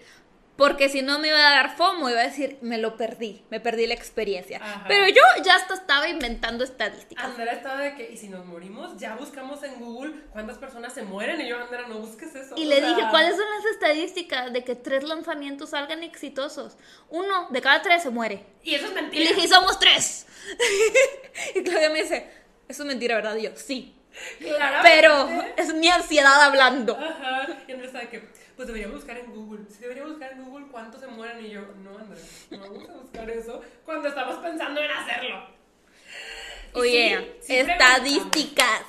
Porque si no me iba a dar fomo, iba a decir, me lo perdí, me perdí la experiencia. Ajá. Pero yo ya hasta estaba inventando estadísticas. Andrea estaba de que, y si nos morimos, ya buscamos en Google cuántas personas se mueren y yo, Andrea, no busques eso. Y le sea, dije, ¿cuáles son las estadísticas de que tres lanzamientos salgan exitosos? Uno de cada tres se muere. Y eso es Y mentira. le dije, "Y somos tres. y Claudia me dice, eso es mentira, ¿verdad? Y yo, sí. Claramente. Pero es mi ansiedad hablando. Ajá. Y Andrés sabe que, pues deberíamos buscar en Google. Sí, debería buscar en Google cuántos se mueren. Y yo, no, Andrés, no vamos a buscar eso cuando estamos pensando en hacerlo. Y Oye, sí, sí estadísticas.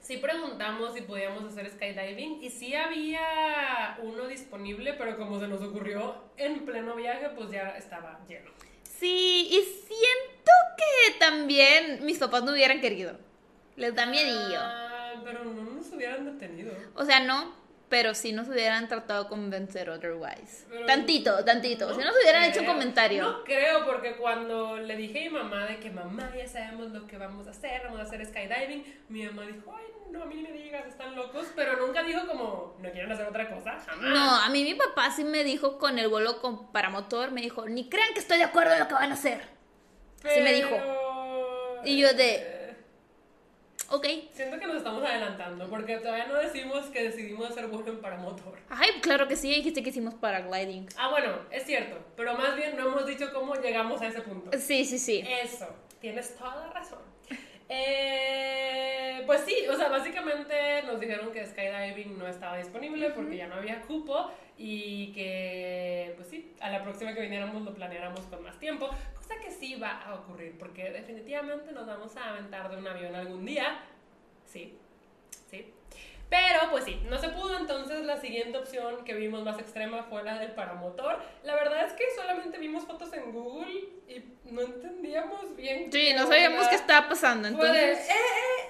Sí preguntamos si podíamos hacer skydiving y sí había uno disponible, pero como se nos ocurrió en pleno viaje, pues ya estaba lleno. Sí, y siento que también mis papás no hubieran querido. Les da miedillo. Ah, pero no nos hubieran detenido. O sea, no, pero sí nos hubieran tratado de convencer otherwise. Pero- tantito, tantito. No si nos hubieran hecho un creo. comentario. No creo, porque cuando le dije a mi mamá de que mamá, ya sabemos lo que vamos a hacer, vamos a hacer skydiving, mi mamá dijo, ay, no, a mí ni me digas, están locos, pero nunca dijo como, no quieren hacer otra cosa, jamás. No, a mí mi papá sí me dijo con el vuelo con paramotor, me dijo, ni crean que estoy de acuerdo en lo que van a hacer. sí me dijo. Pero, Y yo de- Ok. Siento que nos estamos adelantando, porque todavía no decimos que decidimos hacer vuelo en paramotor. Ay, claro que sí, dijiste que hicimos paragliding. Ah, bueno, es cierto, pero más bien no hemos dicho cómo llegamos a ese punto. Sí, sí, sí. Eso, tienes toda la razón. Eh, pues sí, o sea, básicamente nos dijeron que skydiving no estaba disponible porque ya no había cupo y que, pues sí, a la próxima que viniéramos lo planeáramos con más tiempo, cosa que sí va a ocurrir porque definitivamente nos vamos a aventar de un avión algún día. Sí, sí. Pero pues sí, no se pudo, entonces la siguiente opción que vimos más extrema fue la del paramotor. La verdad es que solamente vimos fotos en Google y no entendíamos bien. Sí, no sabíamos qué estaba pasando, Fue de, entonces... eh, eh, eh,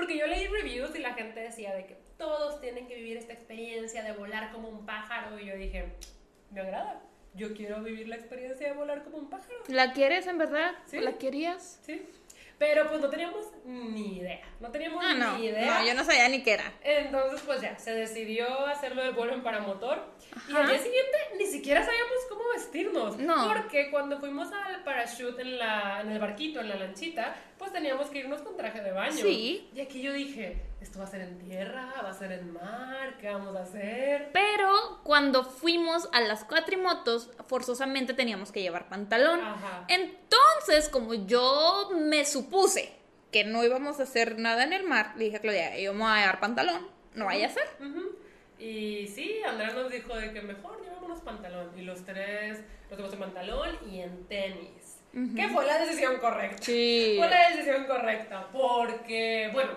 porque yo leí reviews y la gente decía de que todos tienen que vivir esta experiencia de volar como un pájaro y yo dije, me agrada, yo quiero vivir la experiencia de volar como un pájaro. ¿La quieres en verdad? Sí. ¿La querías? Sí. Pero pues no teníamos ni idea, no teníamos Ah, no. ni idea. No, yo no sabía ni qué era. Entonces, pues ya, se decidió hacerlo del vuelo en paramotor. Y Ajá. al día siguiente ni siquiera sabíamos cómo vestirnos. No. Porque cuando fuimos al parachute en, la, en el barquito, en la lanchita, pues teníamos que irnos con traje de baño. Sí. Y aquí yo dije, ¿esto va a ser en tierra? ¿Va a ser en mar? ¿Qué vamos a hacer? Pero cuando fuimos a las cuatrimotos, forzosamente teníamos que llevar pantalón. Ajá. Entonces, como yo me supuse que no íbamos a hacer nada en el mar, le dije a Claudia, voy a llevar pantalón, no vaya a ser. Ujú. Y sí, Andrea nos dijo de que mejor llevámonos pantalón. Y los tres nos llevamos en pantalón y en tenis. Que fue la decisión correcta. Sí. Fue la decisión correcta, porque, bueno,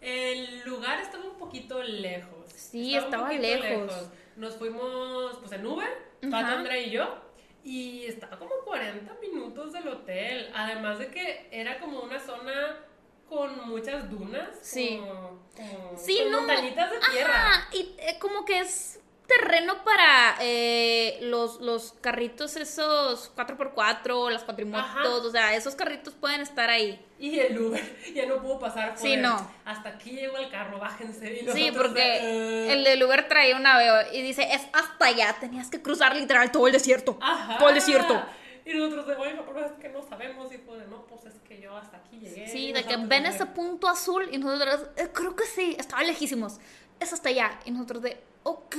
el lugar estaba un poquito lejos. Sí, un estaba poquito lejos. Nos fuimos, pues, en Uber, Ajá. Pato, Andrea y yo, y estaba como 40 minutos del hotel. Además de que era como una zona con muchas dunas. Sí. Como, como- Sí, con no. montañitas de tierra. Ajá, y eh, como que es terreno para eh, los, los carritos esos 4x4, las cuatrimotos, Ajá. o sea, esos carritos pueden estar ahí. Y el Uber ya no pudo pasar por Sí, él. no. Hasta aquí llegó el carro, bájense. Y Sí, porque de, "Eh". el del Uber traía una veo y dice, es hasta allá, tenías que cruzar literal todo el desierto. Ajá. Todo el desierto. Y nosotros de, bueno, pero es que no sabemos. Y de, no, pues es que yo hasta aquí llegué. Sí, de que ven ese punto azul y nosotros, "Eh, creo que sí, estaba lejísimos. Es hasta allá. Y nosotros de, ok.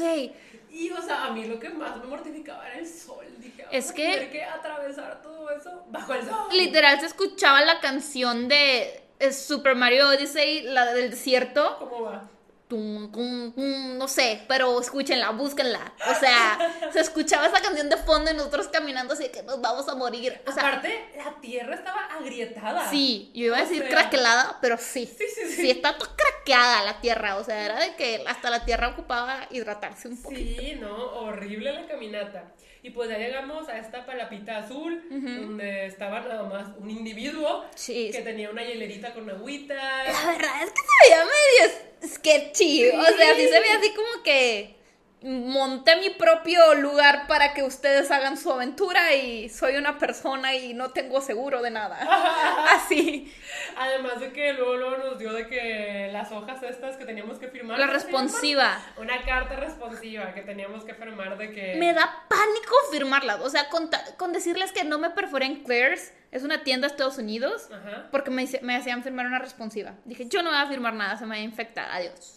Y, o sea, a mí lo que más me mortificaba era el sol. Dije, Es que- tener que atravesar todo eso bajo el sol. Literal se escuchaba la canción de eh, Super Mario Odyssey, la del desierto. ¿Cómo va? Tum, tum, tum, no sé, pero escúchenla, búsquenla. O sea, se escuchaba esa canción de fondo y nosotros caminando así de que nos vamos a morir. O sea, Aparte, la tierra estaba agrietada. sí, yo iba a O decir sea, craquelada, pero sí. Sí, sí, sí. Sí, está toda craqueada la tierra. O sea, era de que hasta la tierra ocupaba hidratarse un poco. Sí, no, horrible la caminata. Y pues ya llegamos a esta palapita azul, donde estaba nada más un individuo Sí. que tenía una hielerita con agüita. La verdad es que se veía medio sketchy. O sea, sí se veía así como que monté mi propio lugar para que ustedes hagan su aventura y soy una persona y no tengo seguro de nada. Así. Además de que luego, luego nos dio de que las hojas estas que teníamos que firmar. La responsiva. Una carta responsiva que teníamos que firmar de que... Me da pánico firmarla. O sea, con, decirles que no me perforé en Claire's, es una tienda de Estados Unidos, Ajá. porque me, me hacían firmar una responsiva. Dije, yo no voy a firmar nada, se me va a infectar. Adiós.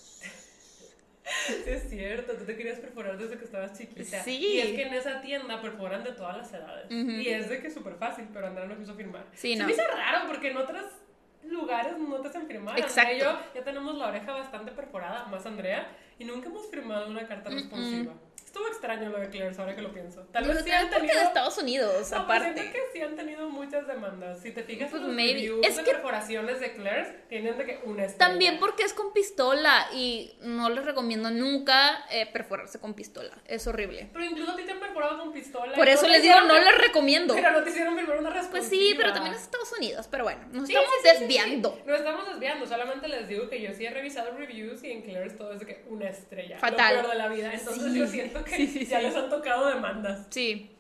Sí, es cierto, tú te querías perforar desde que estabas chiquita. Sí. Y es que en esa tienda perforan de todas las edades. Y es de que súper fácil, pero Andrea no quiso firmar. Sí, Se no. me hizo raro porque en otros lugares no te hacen firmar. Exacto. Andrea y yo ya tenemos la oreja bastante perforada, más Andrea, y nunca hemos firmado una carta responsiva. Estuvo extraño lo de Claire's ahora que lo pienso. Tal vez Pues sí han tenido... de Estados Unidos, No, pues aparte. siento que sí han tenido muchas demandas. Si te fijas Pues los maybe. reviews Es de que- perforaciones de Claire's, tienen de que una estrella. También porque es con pistola y no les recomiendo nunca eh, perforarse con pistola. Es horrible. Pero incluso a ti te han perforado con pistola. Por eso te les digo, no les recomiendo. Pero no te hicieron firmar una Pues respuesta. sí, pero también es Estados Unidos. Pero bueno, nos Sí, estamos sí, sí, desviando. sí. No estamos desviando, solamente les digo que yo sí he revisado reviews y en Claire's todo es de que una estrella. Fatal. Lo peor de la vida. Entonces yo siento que Sí, sí, ya sí. les han tocado demandas. Sí.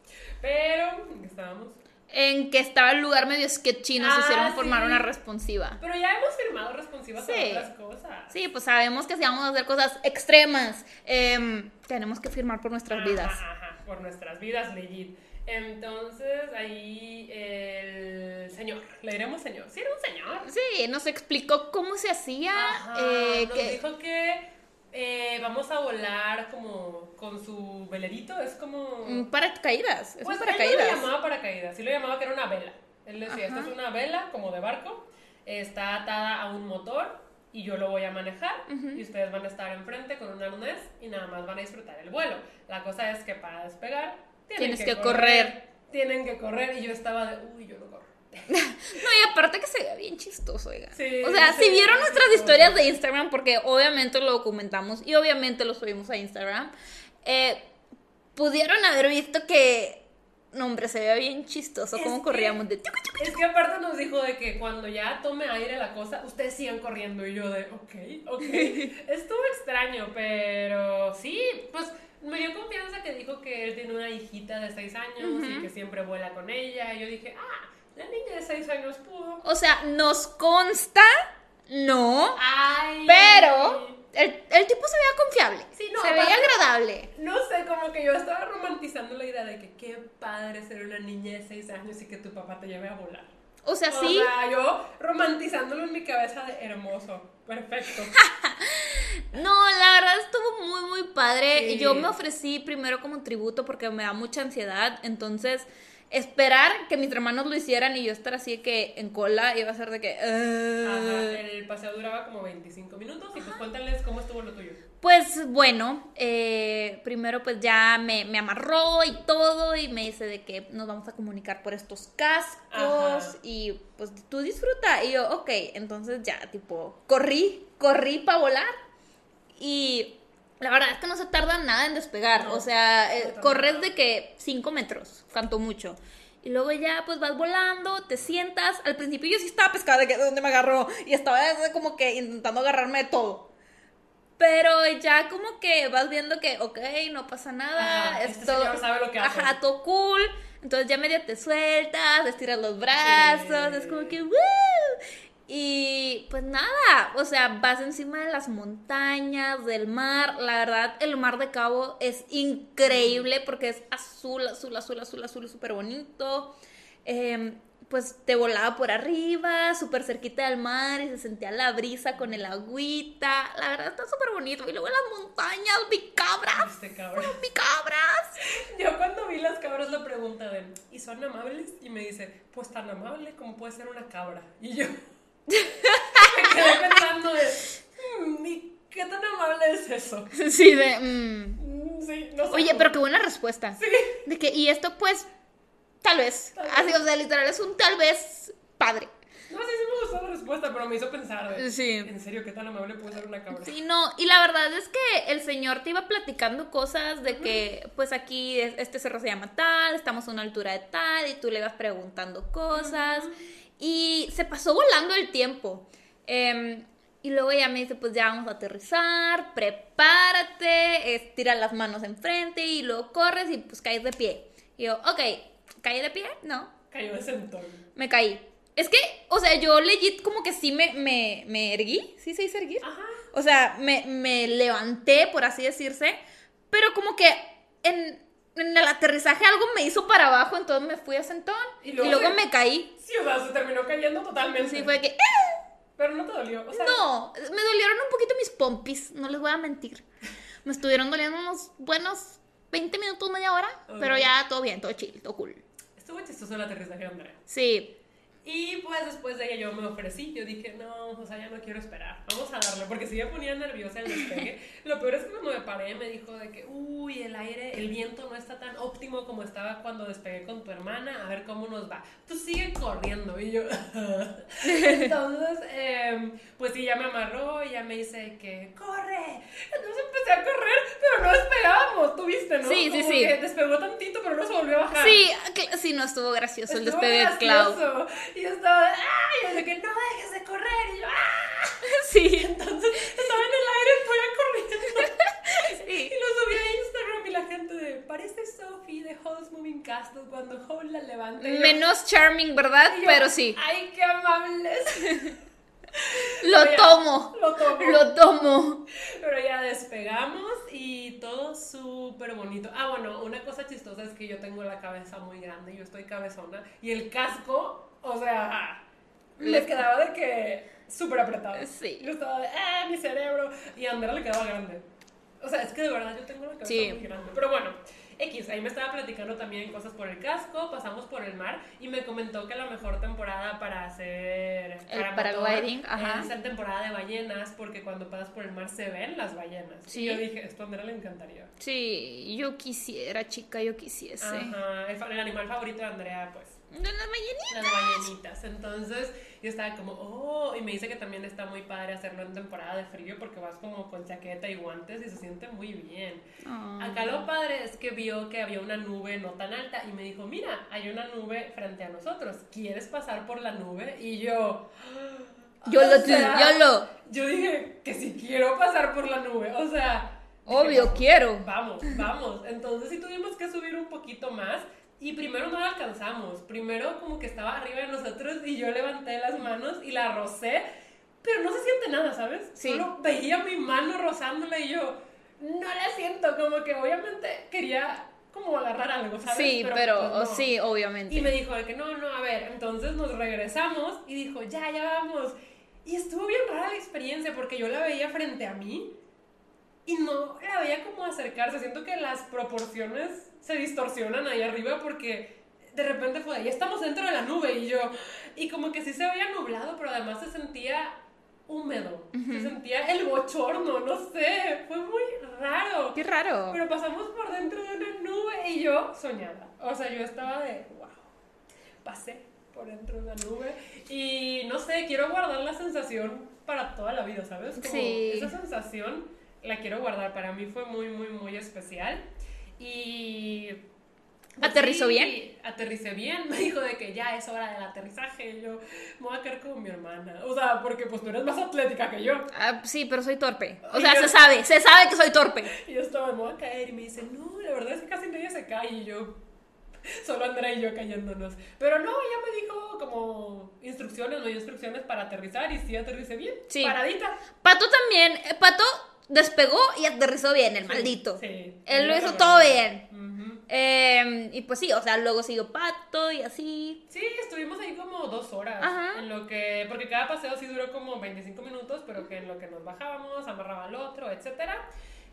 Pero, ¿en qué estábamos? En que estaba el lugar medio sketchy, nos Ah, hicieron formar una responsiva. Pero ya hemos firmado responsivas a otras cosas. Sí, pues sabemos que si vamos a hacer cosas extremas, em, tenemos que firmar por nuestras vidas. Ajá, ajá, por nuestras vidas, legit. Entonces, ahí el señor, le diremos señor. Sí, era un señor. Sí, nos explicó cómo se hacía. Ajá, eh, nos que- dijo que eh, vamos a volar como con su velerito, es como... un paracaídas. Es pues un él no paracaídas. lo llamaba paracaídas, sí lo llamaba que era una vela. Él decía, Ajá. esto es una vela como de barco está atada a un motor y yo lo voy a manejar y ustedes van a estar enfrente con un arnés y nada más van a disfrutar el vuelo. La cosa es que para despegar tienen Tienes que correr. Tienen que correr y yo estaba de, uy, yo no corro. No, y aparte que se veía bien chistoso, oiga. Sí, o sea, se si vieron nuestras historias de Instagram, porque obviamente lo documentamos y obviamente lo subimos a Instagram, eh, pudieron haber visto que, no, hombre, se veía bien chistoso Es cómo corríamos de... Es que aparte nos dijo de que cuando ya tome aire la cosa, ustedes sigan corriendo. Y yo de, ok, ok. Estuvo extraño, pero sí, pues me dio confianza que dijo que él tiene una hijita de 6 años y que siempre vuela con ella. Y yo dije, ah, la niña de 6 años pudo. O sea, nos consta, no, Ay. pero el, el tipo se veía confiable. Sí, no, se veía agradable. No sé, como que yo estaba romantizando la idea de que qué padre ser una niña de 6 años y que tu papá te lleve a volar. O sea, O sí. sea, yo romantizándolo en mi cabeza de hermoso. Perfecto. No, la verdad estuvo muy, muy padre. Sí. Yo me ofrecí primero como tributo porque me da mucha ansiedad. Entonces, esperar que mis hermanos lo hicieran y yo estar así que en cola iba a ser de que. Ajá, "Ugh". el paseo duraba como 25 minutos y pues cuéntales cómo estuvo lo tuyo. Pues bueno, eh, primero pues ya me, me amarró y todo y me dice de que nos vamos a comunicar por estos cascos Ajá. y pues tú disfruta. Y yo, ok, entonces ya tipo, corrí, corrí para volar y la verdad es que no se tarda nada en despegar. No, o sea, eh, corres de que 5 metros, canto mucho. Y luego ya pues vas volando, te sientas. Al principio yo sí estaba pescada de que de dónde me agarró y estaba como que intentando agarrarme de todo. Pero ya como que vas viendo que, ok, no pasa nada. Ajá, es este sabe lo que hace. Ajá, todo cool. Entonces ya medio te sueltas, estiras los brazos, Sí. es como que, ¡woo! Y pues nada, o sea, vas encima de las montañas, del mar. La verdad, el mar de Cabo es increíble porque es azul, azul, azul, azul, azul, súper bonito. Em, pues te volaba por arriba, súper cerquita del mar y se sentía la brisa con el agüita. La verdad está súper bonito. Y luego las montañas, vi cabras, vi cabras. Yo cuando vi las cabras la pregunta de, ¿y son amables? Y me dice, pues tan amable como puede ser una cabra. Y yo quedé pensando de, "Hmm, ¿y qué tan amable es eso? Sí, de... mm. Mm, Sí, no sé. Oye, pero qué buena respuesta. Sí. De que, y esto pues, tal vez. Tal Así, vez. o sea, literal, es un tal vez padre. No sé si me gustó la respuesta, pero me hizo pensar Sí. ¿en serio qué tan amable puede ser una cabra? Sí, no, y la verdad es que el señor te iba platicando cosas de que, pues aquí es- este cerro se llama tal, estamos a una altura de tal, y tú le vas preguntando cosas, y se pasó volando el tiempo. Em, y luego ella me dice, pues ya vamos a aterrizar, prepárate, estira las manos enfrente, y luego corres y pues caes de pie. Y yo, ok, ¿caí de pie? No, Cayó de sentón. me caí. Es que, o sea, yo legit como que sí me, me, me erguí, ¿sí se dice erguir? Ajá. O sea, me, me levanté, por así decirse, pero como que en, en el aterrizaje algo me hizo para abajo, entonces me fui a sentón Y y luego luego, se- me caí. Sí, o sea, se terminó cayendo totalmente. Sí, fue que... ¡eh! Pero no te dolió. O sea, No, me dolieron un poquito mis pompis, no les voy a mentir. Me estuvieron doliendo unos buenos 20 minutos, media hora, pero Ok. ya todo bien, todo chill, todo cool. Estuvo chistoso el aterrizaje, Andrea. Sí, Y pues después de ella yo me ofrecí, yo dije, no, o sea, ya no quiero esperar, vamos a darle, porque si me ponía nerviosa el despegue, lo peor es que cuando me paré me dijo de que, uy, el aire, el viento no está tan óptimo como estaba cuando despegué con tu hermana, a ver cómo nos va. Tú sigue corriendo, y yo, entonces, em, pues sí, ya me amarró y ya me dice que, corre, entonces empecé a correr, pero no despegábamos, tú viste, ¿no? Sí, sí, Como sí. que despegó tantito, pero no se volvió a bajar. sí, sí, no estuvo gracioso el despegue de gracioso. Y yo estaba de, ¡ay! Y yo que no dejes de correr. Y yo, ¡ah! Sí, Entonces estaba en el aire, fui corriendo. sí. Y lo subí a Instagram y la gente de, parece Sophie de Hall's Moving Castle cuando Hall la levanta. Yo- Menos charming, ¿verdad? yo, Pero sí, ¡Ay, qué amables! Lo tomo. Lo tomo. Lo tomo. Pero ya despegamos y todo súper bonito. Ah, bueno, una cosa chistosa es que yo tengo la cabeza muy grande, yo estoy cabezona, y el casco, o sea, le quedaba de que súper apretado. Sí. Yo estaba de, ¡eh, mi cerebro! Y a Andrea le quedaba grande. O sea, es que de verdad yo tengo la cabeza Sí. muy grande. Pero bueno, X, ahí me estaba platicando también cosas por el casco, pasamos por el mar y me comentó que la mejor temporada para hacer El para paragliding, es la temporada de ballenas porque cuando pasas por el mar se ven las ballenas. Sí. Y yo dije, esto a Andrea le encantaría. Sí, yo quisiera, chica, yo quisiese. Ajá, el animal favorito de Andrea, pues, De las ballenitas. las ballenitas. Entonces yo estaba como, oh, y me dice que también está muy padre hacerlo en temporada de frío porque vas como con chaqueta y guantes y se siente muy bien. Ah. Acá lo padre es que vio que había una nube no tan alta y me dijo, mira, hay una nube frente a nosotros, ¿quieres pasar por la nube? Y yo... Yo lo, sea, yo lo. Yo dije que si quiero pasar por la nube, o sea... Obvio, "Vamos, quiero. Vamos, vamos. Entonces sí tuvimos que subir un poquito más y primero no la alcanzamos. Primero como que estaba arriba de nosotros y yo levanté las manos y la rocé, pero no se siente nada, ¿sabes? Sí. Solo veía mi mano rozándola y yo no la siento, como que obviamente quería como agarrar algo, ¿sabes? Sí, pero, pues, no. sí, obviamente. Y me dijo de que no, no, a ver, entonces nos regresamos y dijo, ya, ya vamos. Y estuvo bien rara la experiencia porque yo la veía frente a mí y no la veía como acercarse. Siento que las proporciones se distorsionan ahí arriba porque de repente fue, ya estamos dentro de la nube y yo, y como que sí se veía nublado, pero además se sentía húmedo, se sentía el bochorno, no sé, fue muy raro. Qué raro. Pero pasamos por dentro de una nube y yo soñada. O sea, yo estaba de, wow, pasé por dentro de una nube y no sé, quiero guardar la sensación para toda la vida, ¿sabes? Como Sí. Esa sensación la quiero guardar. Para mí fue muy, muy, muy especial y... pues ¿Aterrizó sí, bien? Aterricé bien, me dijo de que ya es hora del aterrizaje y yo me voy a quedar con mi hermana. O sea, porque pues tú eres más atlética que yo. Ah, sí, pero soy torpe. O sea, yo- se sabe, se sabe que soy torpe. Y yo estaba, me voy a caer. Y me dice, no, la verdad es que casi nadie se cae. Y yo, solo Andrea y yo cayéndonos. Pero no, ella me dijo como instrucciones, no instrucciones para aterrizar. Y sí aterricé bien. Sí. Paradita. Pato también. eh, Pato despegó y aterrizó bien, el maldito. Sí. Él lo hizo todo bien. Eh, y pues sí, o sea, luego siguió Pato y así. Sí, estuvimos ahí como dos horas. Ajá. En lo que, porque cada paseo sí duró como 25 minutos, pero que en lo que nos bajábamos, amarraba al otro, etcétera.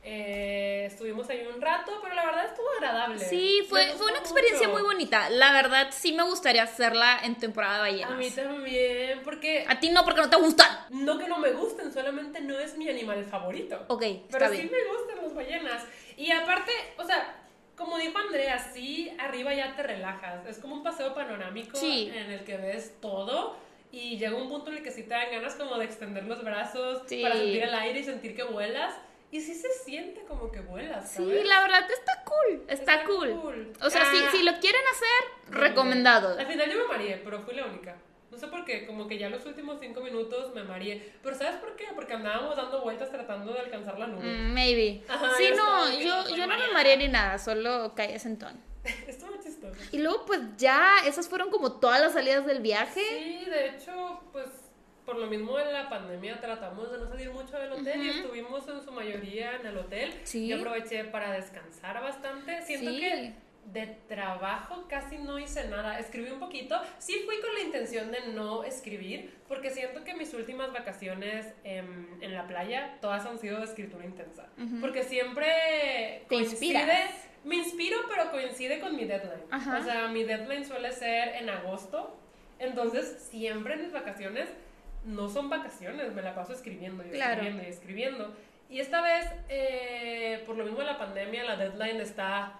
Eh, estuvimos ahí un rato, pero la verdad estuvo agradable. Sí, fue, fue una experiencia mucho. muy bonita. La verdad, sí me gustaría hacerla en temporada de A mí ballenas. también, porque A ti no, porque no te gustan. no que no me gusten, solamente no es mi animal favorito. Ok, Pero está sí bien. me gustan las ballenas. Y aparte, o sea, como dijo Andrea, sí, arriba ya te relajas. Es como un paseo panorámico Sí. en el que ves todo. Y llega un punto en el que sí te dan ganas como de extender los brazos Sí. para sentir el aire y sentir que vuelas. Y sí se siente como que vuelas, Sí, ¿sabes? la verdad está cool. Está, Está cool. cool. O sea, Ah. si, si lo quieren hacer, recomendado. Al final yo me mareé, pero fui la única. No sé por qué, como que ya los últimos cinco minutos me mareé. Pero ¿sabes por qué? Porque andábamos dando vueltas tratando de alcanzar la nube. Mm, maybe. Ajá, sí, no, yo, yo no me mareé ni nada, solo caí sentón. Estuvo chistoso. Y luego, pues ya, esas fueron como todas las salidas del viaje. Sí, de hecho, pues por lo mismo de la pandemia tratamos de no salir mucho del hotel y Ujú. estuvimos en su mayoría en el hotel. Sí. Yo aproveché para descansar bastante. Siento Sí. que de trabajo casi no hice nada. Escribí un poquito. Sí fui con la intención de no escribir porque siento que mis últimas vacaciones em, en la playa todas han sido de escritura intensa. Ujú. Porque siempre Te coincide- inspiras. Me inspiro, pero coincide con mi deadline. Ajá. O sea, mi deadline suele ser en agosto. Entonces, siempre en mis vacaciones no son vacaciones, me la paso escribiendo y Claro. escribiendo y escribiendo. Y esta vez, eh, por lo mismo de la pandemia, la deadline está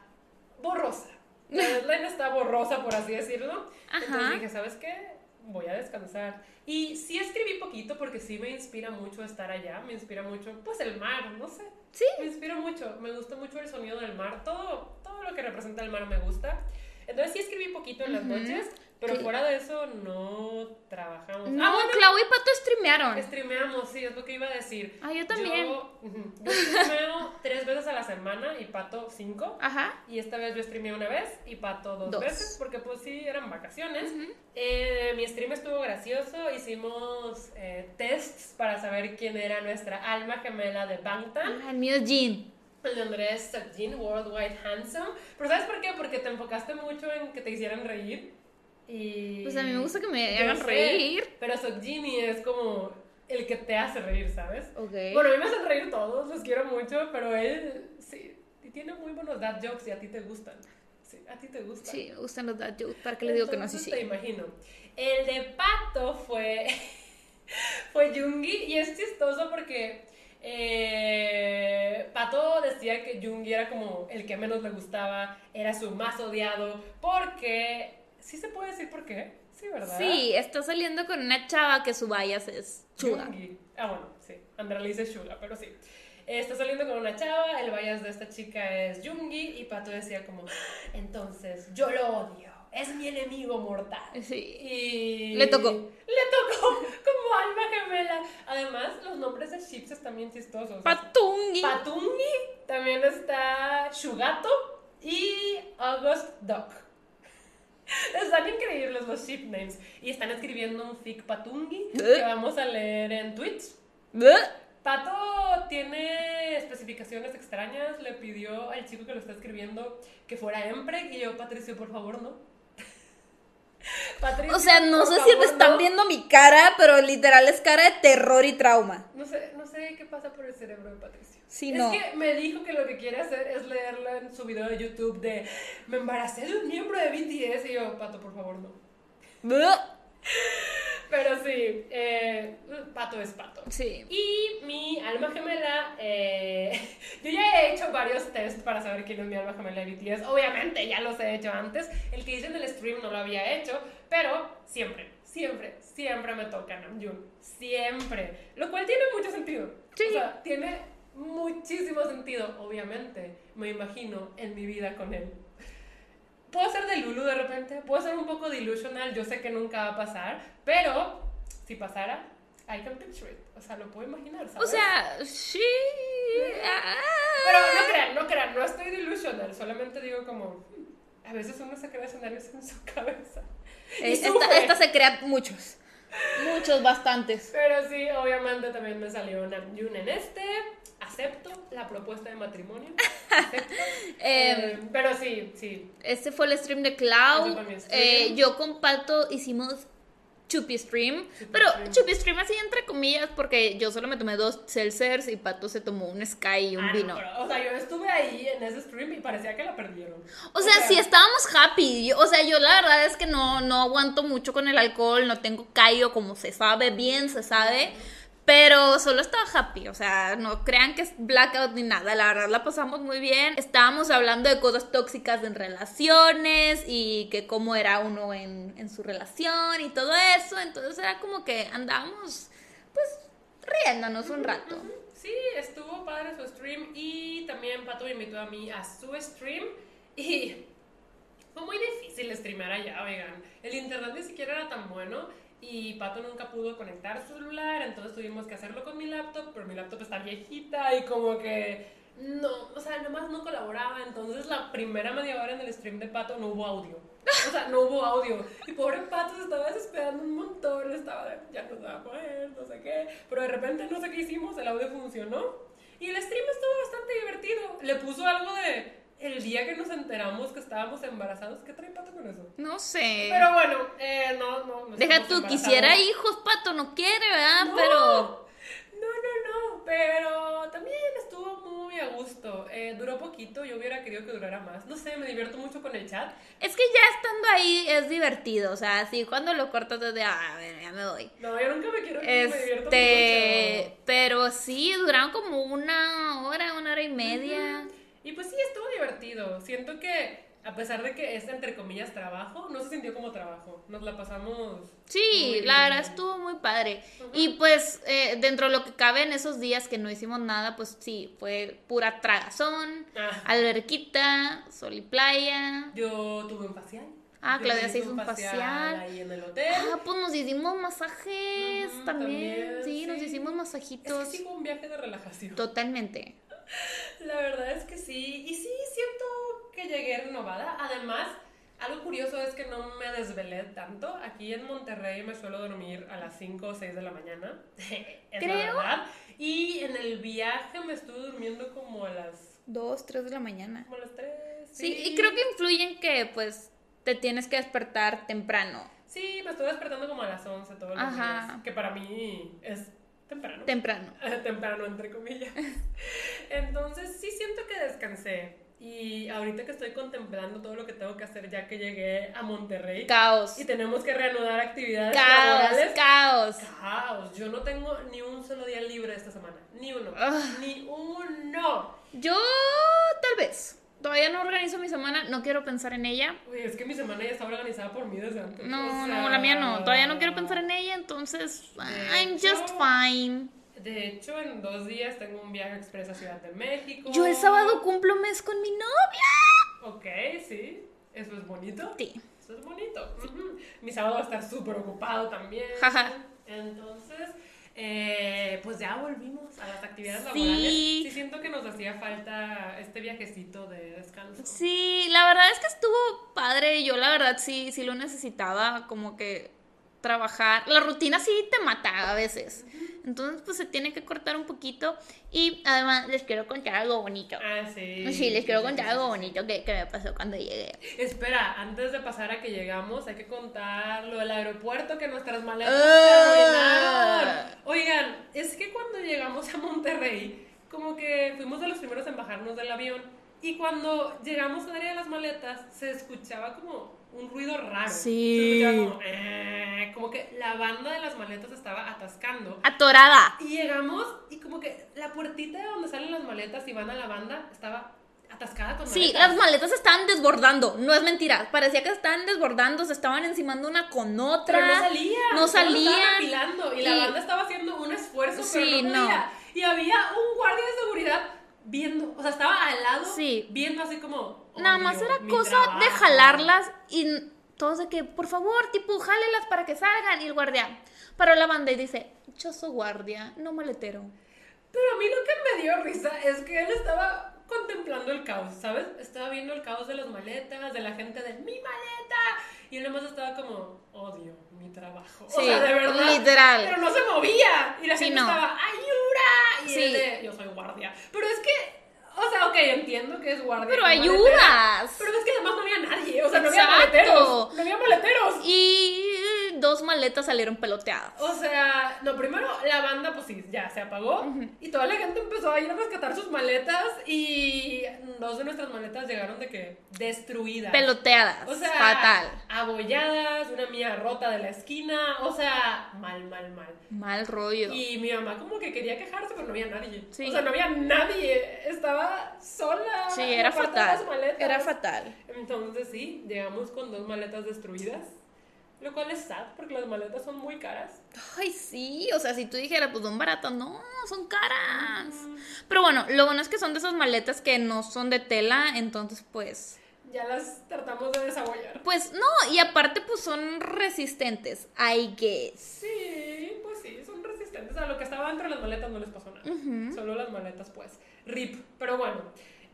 borrosa. La deadline está borrosa, por así decirlo. Ajá. Entonces dije, ¿sabes qué? Voy a descansar. Y sí escribí poquito porque sí me inspira mucho estar allá. Me inspira mucho, pues, el mar, no sé. Sí. Me inspira mucho. Me gusta mucho el sonido del mar. Todo, todo lo que representa el mar me gusta. Entonces sí escribí poquito en las Ujú. noches, pero Sí. fuera de eso no trabajamos. No, Ah, bueno, Clau y Pato streamearon. streameamos, sí, es lo que iba a decir. Ah, yo también. Yo, yo streameo tres veces a la semana y Pato cinco. Ajá. Y esta vez yo streameé una vez y Pato dos, Dos. veces, porque pues sí, eran vacaciones. Ujú. Eh, mi stream estuvo gracioso, hicimos eh, tests para saber quién era nuestra alma gemela de Bangtan. Ah, el mío es Jean. El de Andrés Sajin, Worldwide Handsome. Pero ¿sabes por qué? Porque te enfocaste mucho en que te hicieran reír. Y... Pues a mí me gusta que me hagan reír. Pero Sojini es como el que te hace reír, ¿sabes? Bueno, a mí me hacen reír todos, los quiero mucho, pero él sí, tiene muy buenos dad jokes y a ti te gustan. Sí, a ti te gustan. Sí, me gustan los dad jokes. ¿Para qué le digo que no? Sí, sí. Te imagino. El de Pato fue. Jungi y es chistoso porque eh, Pato decía que Jungi era como el que menos le gustaba, era su más odiado, porque... ¿Sí se puede decir por qué? Sí, ¿verdad? Sí, está saliendo con una chava que su bias es chula. Ah, bueno, sí. Andrea le dice chula, pero sí. Está saliendo con una chava, el bias de esta chica es Jungi y Pato decía como, entonces yo lo odio, es mi enemigo mortal. Sí. Y Le tocó. Le tocó como alma gemela. Además, los nombres de ships están bien chistosos. Patungi. Patungi, también está Shugato y August Duck. Están increíbles los ship names. Y están escribiendo un fic Patungi que vamos a leer en Twitch. Bleh. Pato tiene especificaciones extrañas. Le pidió al chico que lo está escribiendo que fuera Empreg. Y yo, Patricio, por favor, no. Patricio, O sea, no sé si te están no. viendo mi cara, pero literal es cara de terror y trauma. No sé, no sé qué pasa por el cerebro de Patricio. Sí, es no. que me dijo que lo que quiere hacer es leerlo en su video de YouTube de me embaracé de un miembro de BTS y yo, Pato, por favor, no. Pero sí, eh, Pato es Pato. Sí. Y mi alma gemela, eh, yo ya he hecho varios tests para saber quién es mi alma gemela de BTS. Obviamente ya los he hecho antes. El que hice en el stream no lo había hecho, pero siempre, siempre, siempre me toca Namjoon. Siempre. Lo cual tiene mucho sentido. Sí. O sea, tiene muchísimo sentido, obviamente. Me imagino en mi vida con él. Puedo ser de Lulu de repente, puedo ser un poco delusional, yo sé que nunca va a pasar, pero si pasara, I can picture it. O sea, lo puedo imaginar, ¿sabes? O sea, sí. ah. Pero no crean, no crean, no estoy delusional, solamente digo como. A veces uno se crea escenarios en su cabeza. Esta, esta se crea muchos. Muchos, bastantes. Pero sí, obviamente también me salió Namjoon en este. Acepto la propuesta de matrimonio. Acepto. Eh, pero sí, sí. Este fue el stream de Cloud. Eh, yo con Pato hicimos Chupi Stream. Chupi pero stream. Chupi Stream así entre comillas porque yo solo me tomé dos seltzers y Pato se tomó un Sky y un Ah, no, vino. pero, o sea, yo estuve ahí en ese stream y parecía que la perdieron. O sea, sí estábamos happy. Yo- o sea, yo la verdad es que no, no aguanto mucho con el alcohol, no tengo callo, como se sabe, bien se sabe. Pero solo estaba happy, o sea, no crean que es blackout ni nada, la verdad la pasamos muy bien. Estábamos hablando de cosas tóxicas en relaciones y que cómo era uno en, en su relación y todo eso. Entonces era como que andábamos, pues, riéndonos un rato. Sí, estuvo padre su stream y también Pato me invitó a mí a su stream y fue muy difícil streamear allá, oigan. El internet ni siquiera era tan bueno y Pato nunca pudo conectar su celular, entonces tuvimos que hacerlo con mi laptop, pero mi laptop está viejita y como que no, o sea, nomás no colaboraba, entonces la primera media hora en el stream de Pato no hubo audio. O sea, no hubo audio. Y pobre Pato se estaba desesperando un montón, estaba de, ya no se va a poder, no sé qué. Pero de repente no sé qué hicimos, el audio funcionó. Y el stream estuvo bastante divertido. Le puso algo de el día que nos enteramos que estábamos embarazados. ¿Qué trae Pato con eso? No sé. Pero bueno, eh, no, no. no Deja tú, quisiera hijos, Pato, no quiere, ¿verdad? No, Pero... No, no, no, pero también estuvo muy a gusto. Eh, duró poquito, yo hubiera querido que durara más. No sé, me divierto mucho con el chat. Es que ya estando ahí es divertido, o sea, así cuando lo cortas es de, ah, a ver, ya me voy. No, yo nunca me quiero ir, me divierto Este, mucho. pero sí, duraron como una hora, una hora y media. Y pues sí, estuvo divertido. Siento que, a pesar de que es entre comillas trabajo, no se sintió como trabajo. Nos la pasamos. Sí, la verdad estuvo muy padre. Y pues, eh, dentro de lo que cabe en esos días que no hicimos nada, pues sí, fue pura tragazón, Ah, alberquita, sol y playa. yo tuve un facial. Ah, Yo Claudia se hizo un facial. Ahí en el hotel. Ah, pues nos hicimos masajes también. también, Sí, nos hicimos es masajitos. que sí fue un viaje de relajación. Totalmente. La verdad es que sí. Y sí, siento que llegué renovada. Además, algo curioso es que no me desvelé tanto. Aquí en Monterrey me suelo dormir a las 5 o 6 de la mañana. es la verdad. Y en el viaje me estuve durmiendo como a las, Dos, tres de la mañana. como a las 3. Sí, y creo que influye en que, pues, te tienes que despertar temprano. Sí, me estuve despertando como a las 11 todos los Ajá. días. Que para mí es temprano. Temprano. temprano, entre comillas. Entonces, sí siento que descansé. Y ahorita que estoy contemplando todo lo que tengo que hacer ya que llegué a Monterrey Caos. y tenemos que reanudar actividades Caos, laborales. caos. Caos. Yo no tengo ni un solo día libre esta semana. Ni uno. Ah. Ni uno. Yo tal vez. Todavía no organizo mi semana, no quiero pensar en ella. Uy, es que mi semana ya está organizada por mí desde antes. No, o sea, no, la mía no. Todavía no quiero pensar en ella, entonces De I'm hecho- just fine. De hecho, en dos días tengo un viaje express a Ciudad de México. Yo el sábado cumplo mes con mi novia. Ok, sí. Eso es bonito. Sí. Eso es bonito. Mi sábado va a estar súper ocupado también. Entonces, eh, pues ya volvimos a las actividades Sí. laborales. Sí, siento que nos hacía falta este viajecito de descanso. Sí, la verdad es que estuvo padre. Yo la verdad sí, sí lo necesitaba, como que trabajar. La rutina sí te mata a veces. Entonces, pues se tiene que cortar un poquito. Y además les quiero contar algo bonito. Ah, sí. Sí, les quiero contar algo bonito que, que me pasó cuando llegué. Espera, antes de pasar a que llegamos, hay que contar lo del aeropuerto, que nuestras maletas Ah. se arruinaron. Oigan, es que cuando llegamos a Monterrey, como que fuimos de los primeros en bajarnos del avión, y cuando llegamos al área de las maletas, se escuchaba como un ruido raro. Sí. Se como, eh, como que la banda de las maletas estaba atascando. Atorada. Y llegamos y como que la puertita de donde salen las maletas y van a la banda estaba atascada con Sí, maletas. las maletas estaban desbordando, no es mentira. Parecía que estaban desbordando, se estaban encimando una con otra. Pero no salía. No todos estaban salían. apilando, y, la Y- banda estaba haciendo un esfuerzo, Sí, pero no no. podía. Y había un guardia de seguridad viendo, o sea, estaba al lado, Sí. viendo así como. Nada "Odio más era cosa trabajo". de jalarlas y todos de que, por favor, tipo, jálelas para que salgan. Y el guardia paró la banda y dice, yo soy guardia, no maletero. Pero a mí lo que me dio risa es que él estaba contemplando el caos, ¿sabes? Estaba viendo el caos de las maletas, de la gente de mi maleta. Y él nomás estaba como, odio mi trabajo. o Sí, sea, de verdad. literal. Pero no se movía. Y la Sí, gente no. estaba, ¡ayuda! Y Sí. él de, yo soy guardia. Pero es que, o sea, ok, entiendo que es guardia. Pero ayudas. maletera, Pero es que además no había nadie. O sea, no había maleteros. No había maleteros. Y dos maletas salieron peloteadas. O sea, no, primero la banda, pues sí, ya se apagó. Y toda la gente empezó a ir a rescatar sus maletas. Y dos de nuestras maletas llegaron de que destruidas. Peloteadas. O sea, fatal. abolladas, una mía rota de la esquina. O sea, mal, mal, mal. Mal rollo. Y mi mamá como que quería quejarse, pero no había nadie. Sí. O sea, no había nadie. Estaba sola. Sí, era fatal. Era fatal. Entonces sí, llegamos con dos maletas destruidas. Lo cual es sad porque las maletas son muy caras. Ay, sí, o sea, si tú dijeras, pues son baratas, no, son caras. Pero bueno, lo bueno es que son de esas maletas que no son de tela, entonces pues... Ya las tratamos de desabollar. Pues no, y aparte pues son resistentes, I guess. Sí, pues sí, son resistentes. A lo que estaba dentro de las maletas no les pasó nada. Solo las maletas, pues. Rip. Pero bueno,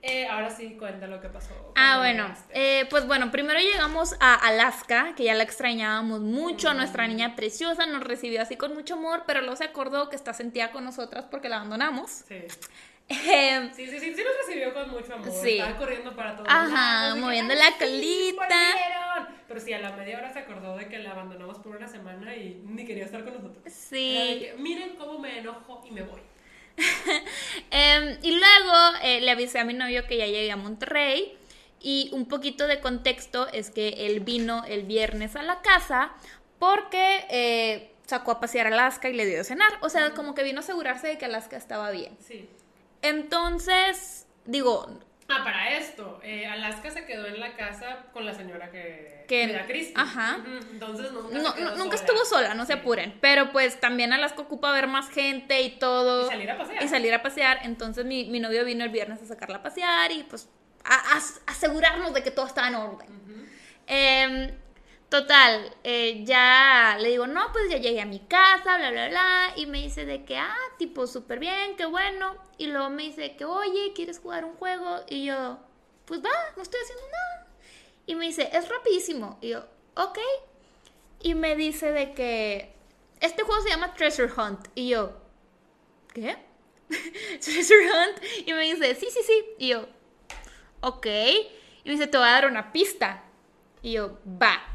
eh, ahora sí cuenta lo que pasó. Ah, bueno, eh, pues bueno, primero llegamos a Alaska, que ya la extrañábamos mucho, nuestra niña preciosa nos recibió así con mucho amor, pero luego se acordó que está sentida con nosotras porque la abandonamos. Sí. Em, Sí, sí, sí, sí nos recibió con mucho amor. Sí. Estaba corriendo para todos Ajá, lados, moviendo "Ay, la sí, colita". volvieron. Pero sí, a la media hora se acordó de que la abandonamos por una semana y ni quería estar con nosotros. Sí. que, Miren cómo me enojo y me voy. Em, y luego eh, le avisé a mi novio que ya llegué a Monterrey. Y un poquito de contexto es que él vino el viernes a la casa porque eh, sacó a pasear a Alaska y le dio de cenar. O sea, como que vino a asegurarse de que Alaska estaba bien. Sí. Entonces, digo, Ah, para esto, eh, Alaska se quedó en la casa con la señora que, Que- cuida a Christy. ajá. Entonces nunca, no, se quedó nunca sola. estuvo sola, no se apuren. Pero pues también Alaska ocupa ver más gente y todo. Y salir a pasear. y salir a pasear. Entonces mi, mi novio vino el viernes a sacarla a pasear y pues a, a- asegurarnos de que todo estaba en orden. Em, total, eh, ya le digo, no, pues ya llegué a mi casa, bla, bla, bla. Y me dice de que, ah, tipo, súper bien, qué bueno. Y luego me dice que, oye, ¿quieres jugar un juego? Y yo, pues va, no estoy haciendo nada. Y me dice, es rapidísimo. Y yo, ok. Y me dice de que, este juego se llama Treasure Hunt. Y yo, ¿qué? Treasure Hunt. Y me dice, sí, sí, sí. Y yo, ok. Y me dice, te voy a dar una pista. Y yo, va.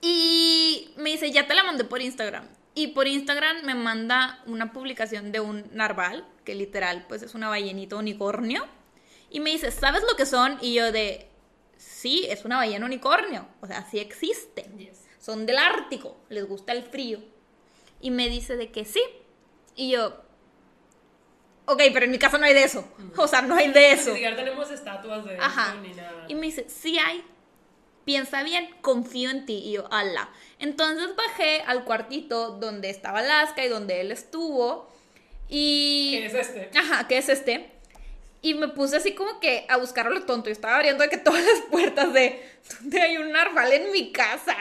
Y me dice, ya te la mandé por Instagram. Y por Instagram me manda una publicación de un narval, que literal, pues es una ballenita unicornio. Y me dice, ¿sabes lo que son? Y yo de, sí, es una ballena unicornio. O sea, sí existen. Yes. Son del Ártico, les gusta el frío. Y me dice de que sí. Y yo, ok, pero en mi casa no hay de eso. O sea, no hay de eso. Ni siquiera tenemos estatuas de Ajá. eso ni nada. Y me dice, sí hay. Piensa bien, confío en ti. Y yo, ala. Entonces bajé al cuartito donde estaba Alaska y donde él estuvo. Y... ¿Qué es este? Ajá, que es este. Y me puse así como que a buscarlo lo tonto. Y estaba abriendo de que todas las puertas de donde hay un narval en mi casa.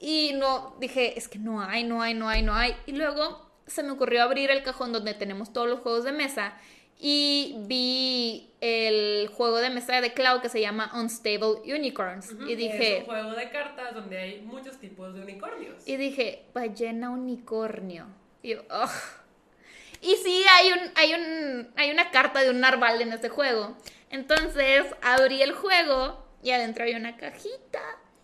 Y no, dije, es que no hay, no hay, no hay, no hay. Y luego se me ocurrió abrir el cajón donde tenemos todos los juegos de mesa. Y vi el juego de mesa de Cloud que se llama Unstable Unicorns. Y Es dije, un juego de cartas donde hay muchos tipos de unicornios. y dije, ballena unicornio. Y yo, "Ugh". Y sí, hay, un, hay, un, hay una carta de un narval en ese juego. Entonces abrí el juego y adentro hay una cajita.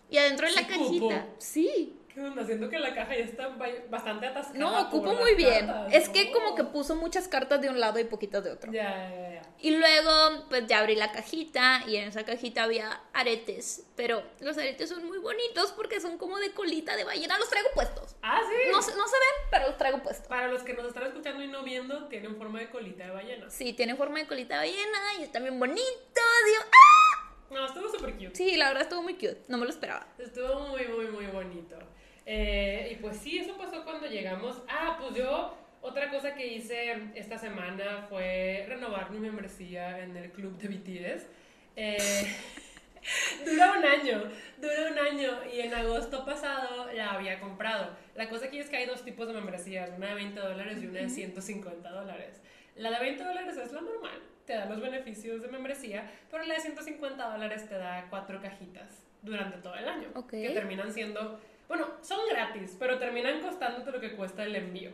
Y adentro de la cajita, cupo. sí. ¿Qué onda? Siento que la caja ya está ba- bastante atascada. No, las muy bien. Es que como que puso muchas cartas de un lado y poquitas de otro. Ya, ya, ya. Y luego, pues ya abrí la cajita y en esa cajita había aretes. Pero los aretes son muy bonitos porque son como de colita de ballena. Los traigo puestos. Ah, sí. No, se- no se ven, pero los traigo puestos. Para los que nos están escuchando y no viendo, tienen forma de colita de ballena. Sí, tiene forma de colita de ballena y están bien bonitos. Digo, ¡ah! No, estuvo súper cute. Sí, la verdad estuvo muy cute. No me lo esperaba. Estuvo muy, muy, muy bonito. Eh, y pues sí, eso pasó cuando llegamos. Ah, pues yo, otra cosa que hice esta semana fue renovar mi membresía en el club de BTS. Eh, dura un año, dura un año y en agosto pasado la había comprado. La cosa aquí es que hay dos tipos de membresías, una de 20 dólares y una de 150 dólares. La de 20 dólares es la normal, te da los beneficios de membresía, pero la de 150 dólares te da cuatro cajitas durante todo el año, Ok. que terminan siendo, bueno, son gratis, pero terminan costándote lo que cuesta el envío.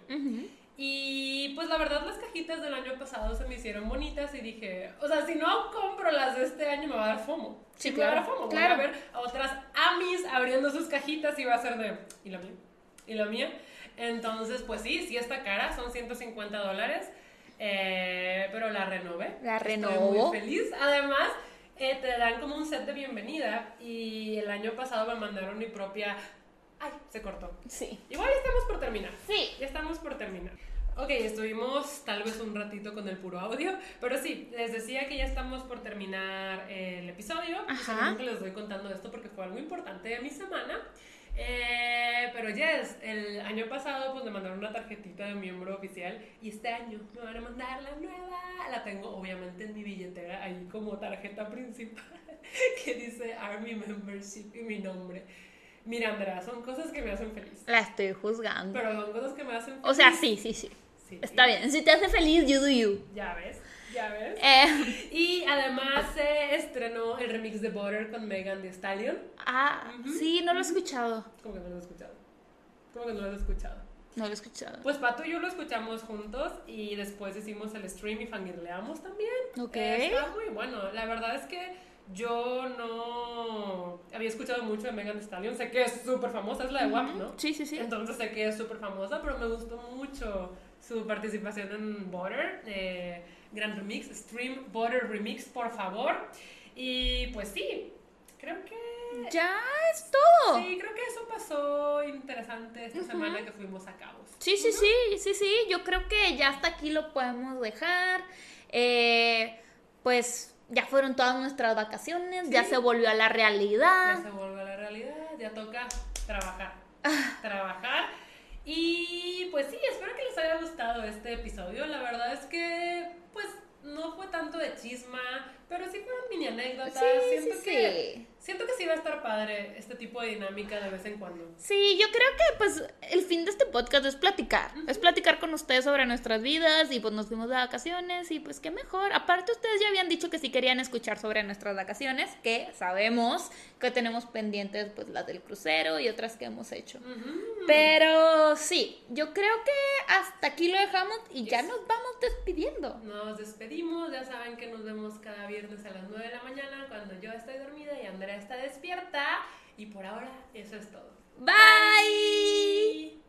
Y pues la verdad las cajitas del año pasado se me hicieron bonitas y dije, o sea, si no compro las de este año me va a dar FOMO. Sí, me va a dar claro, FOMO. claro. Voy a ver a otras amis abriendo sus cajitas y va a ser de, ¿y la mía? ¿Y la mía? Entonces, pues sí, sí está cara, son 150 dólares, eh, pero la renové. La Estoy renovó. muy feliz. Además, eh, te dan como un set de bienvenida y el año pasado me mandaron mi propia... Ay, se cortó. Sí. Igual ya estamos por terminar. Sí. Ya estamos por terminar. Ok, estuvimos tal vez un ratito con el puro audio, pero sí, les decía que ya estamos por terminar el episodio. Ajá. Solamente les doy contando esto porque fue algo importante de mi semana. Eh, pero yes, el año pasado pues me mandaron una tarjetita de miembro oficial y este año me van a mandar la nueva. La tengo obviamente en mi billetera ahí como tarjeta principal que dice Army Membership y mi nombre. Mira, Andrea, son cosas que me hacen feliz. La estoy juzgando. Pero son cosas que me hacen feliz. O sea, sí, sí, sí. Sí, Está y- bien. Si te hace feliz, you do you. Ya ves, ya ves. Eh, Y además se estrenó el remix de Butter con Megan Thee Stallion. ah, sí, no lo he escuchado. ¿Cómo que no lo has escuchado? ¿Cómo que no lo has escuchado? No lo he escuchado. Pues Pato y yo lo escuchamos juntos y después hicimos el stream y fangirleamos también. Ok. Eh, está muy bueno. La verdad es que yo no había escuchado mucho de Megan Thee Stallion. Sé que es súper famosa, es la de WAP, ¿no? Sí, sí, sí. Entonces sé que es súper famosa, pero me gustó mucho su participación en Butter. eh, gran remix, Stream Butter Remix, por favor. Y pues sí, creo que... Ya es todo. Sí, creo que eso pasó interesante esta semana que fuimos a Cabos. Sí, sí, sí, sí, sí. Yo creo que ya hasta aquí lo podemos dejar. Eh, pues ya fueron todas nuestras vacaciones, ya se volvió a la Ya realidad. se vuelve a la realidad, ya toca trabajar. trabajar. Y pues sí, espero que les haya gustado este episodio. La verdad es que, pues, no fue tanto de chisma, pero sí fueron mini anécdotas. Sí, siento sí, que, sí. Siento que sí va a estar padre este tipo de dinámica de vez en cuando. Sí, yo creo que pues el fin de este podcast es platicar, es platicar con ustedes sobre nuestras vidas y pues nos fuimos de vacaciones y pues qué mejor. Aparte ustedes ya habían dicho que sí querían escuchar sobre nuestras vacaciones, que sabemos que tenemos pendientes pues las del crucero y otras que hemos hecho. Pero sí, yo creo que hasta aquí lo dejamos y ya nos vamos despidiendo. Nos despedimos, ya saben que nos vemos cada viernes a las 9 de la mañana cuando yo estoy dormida y Andrea está despierta. Y por ahora eso es todo. Bye. Bye.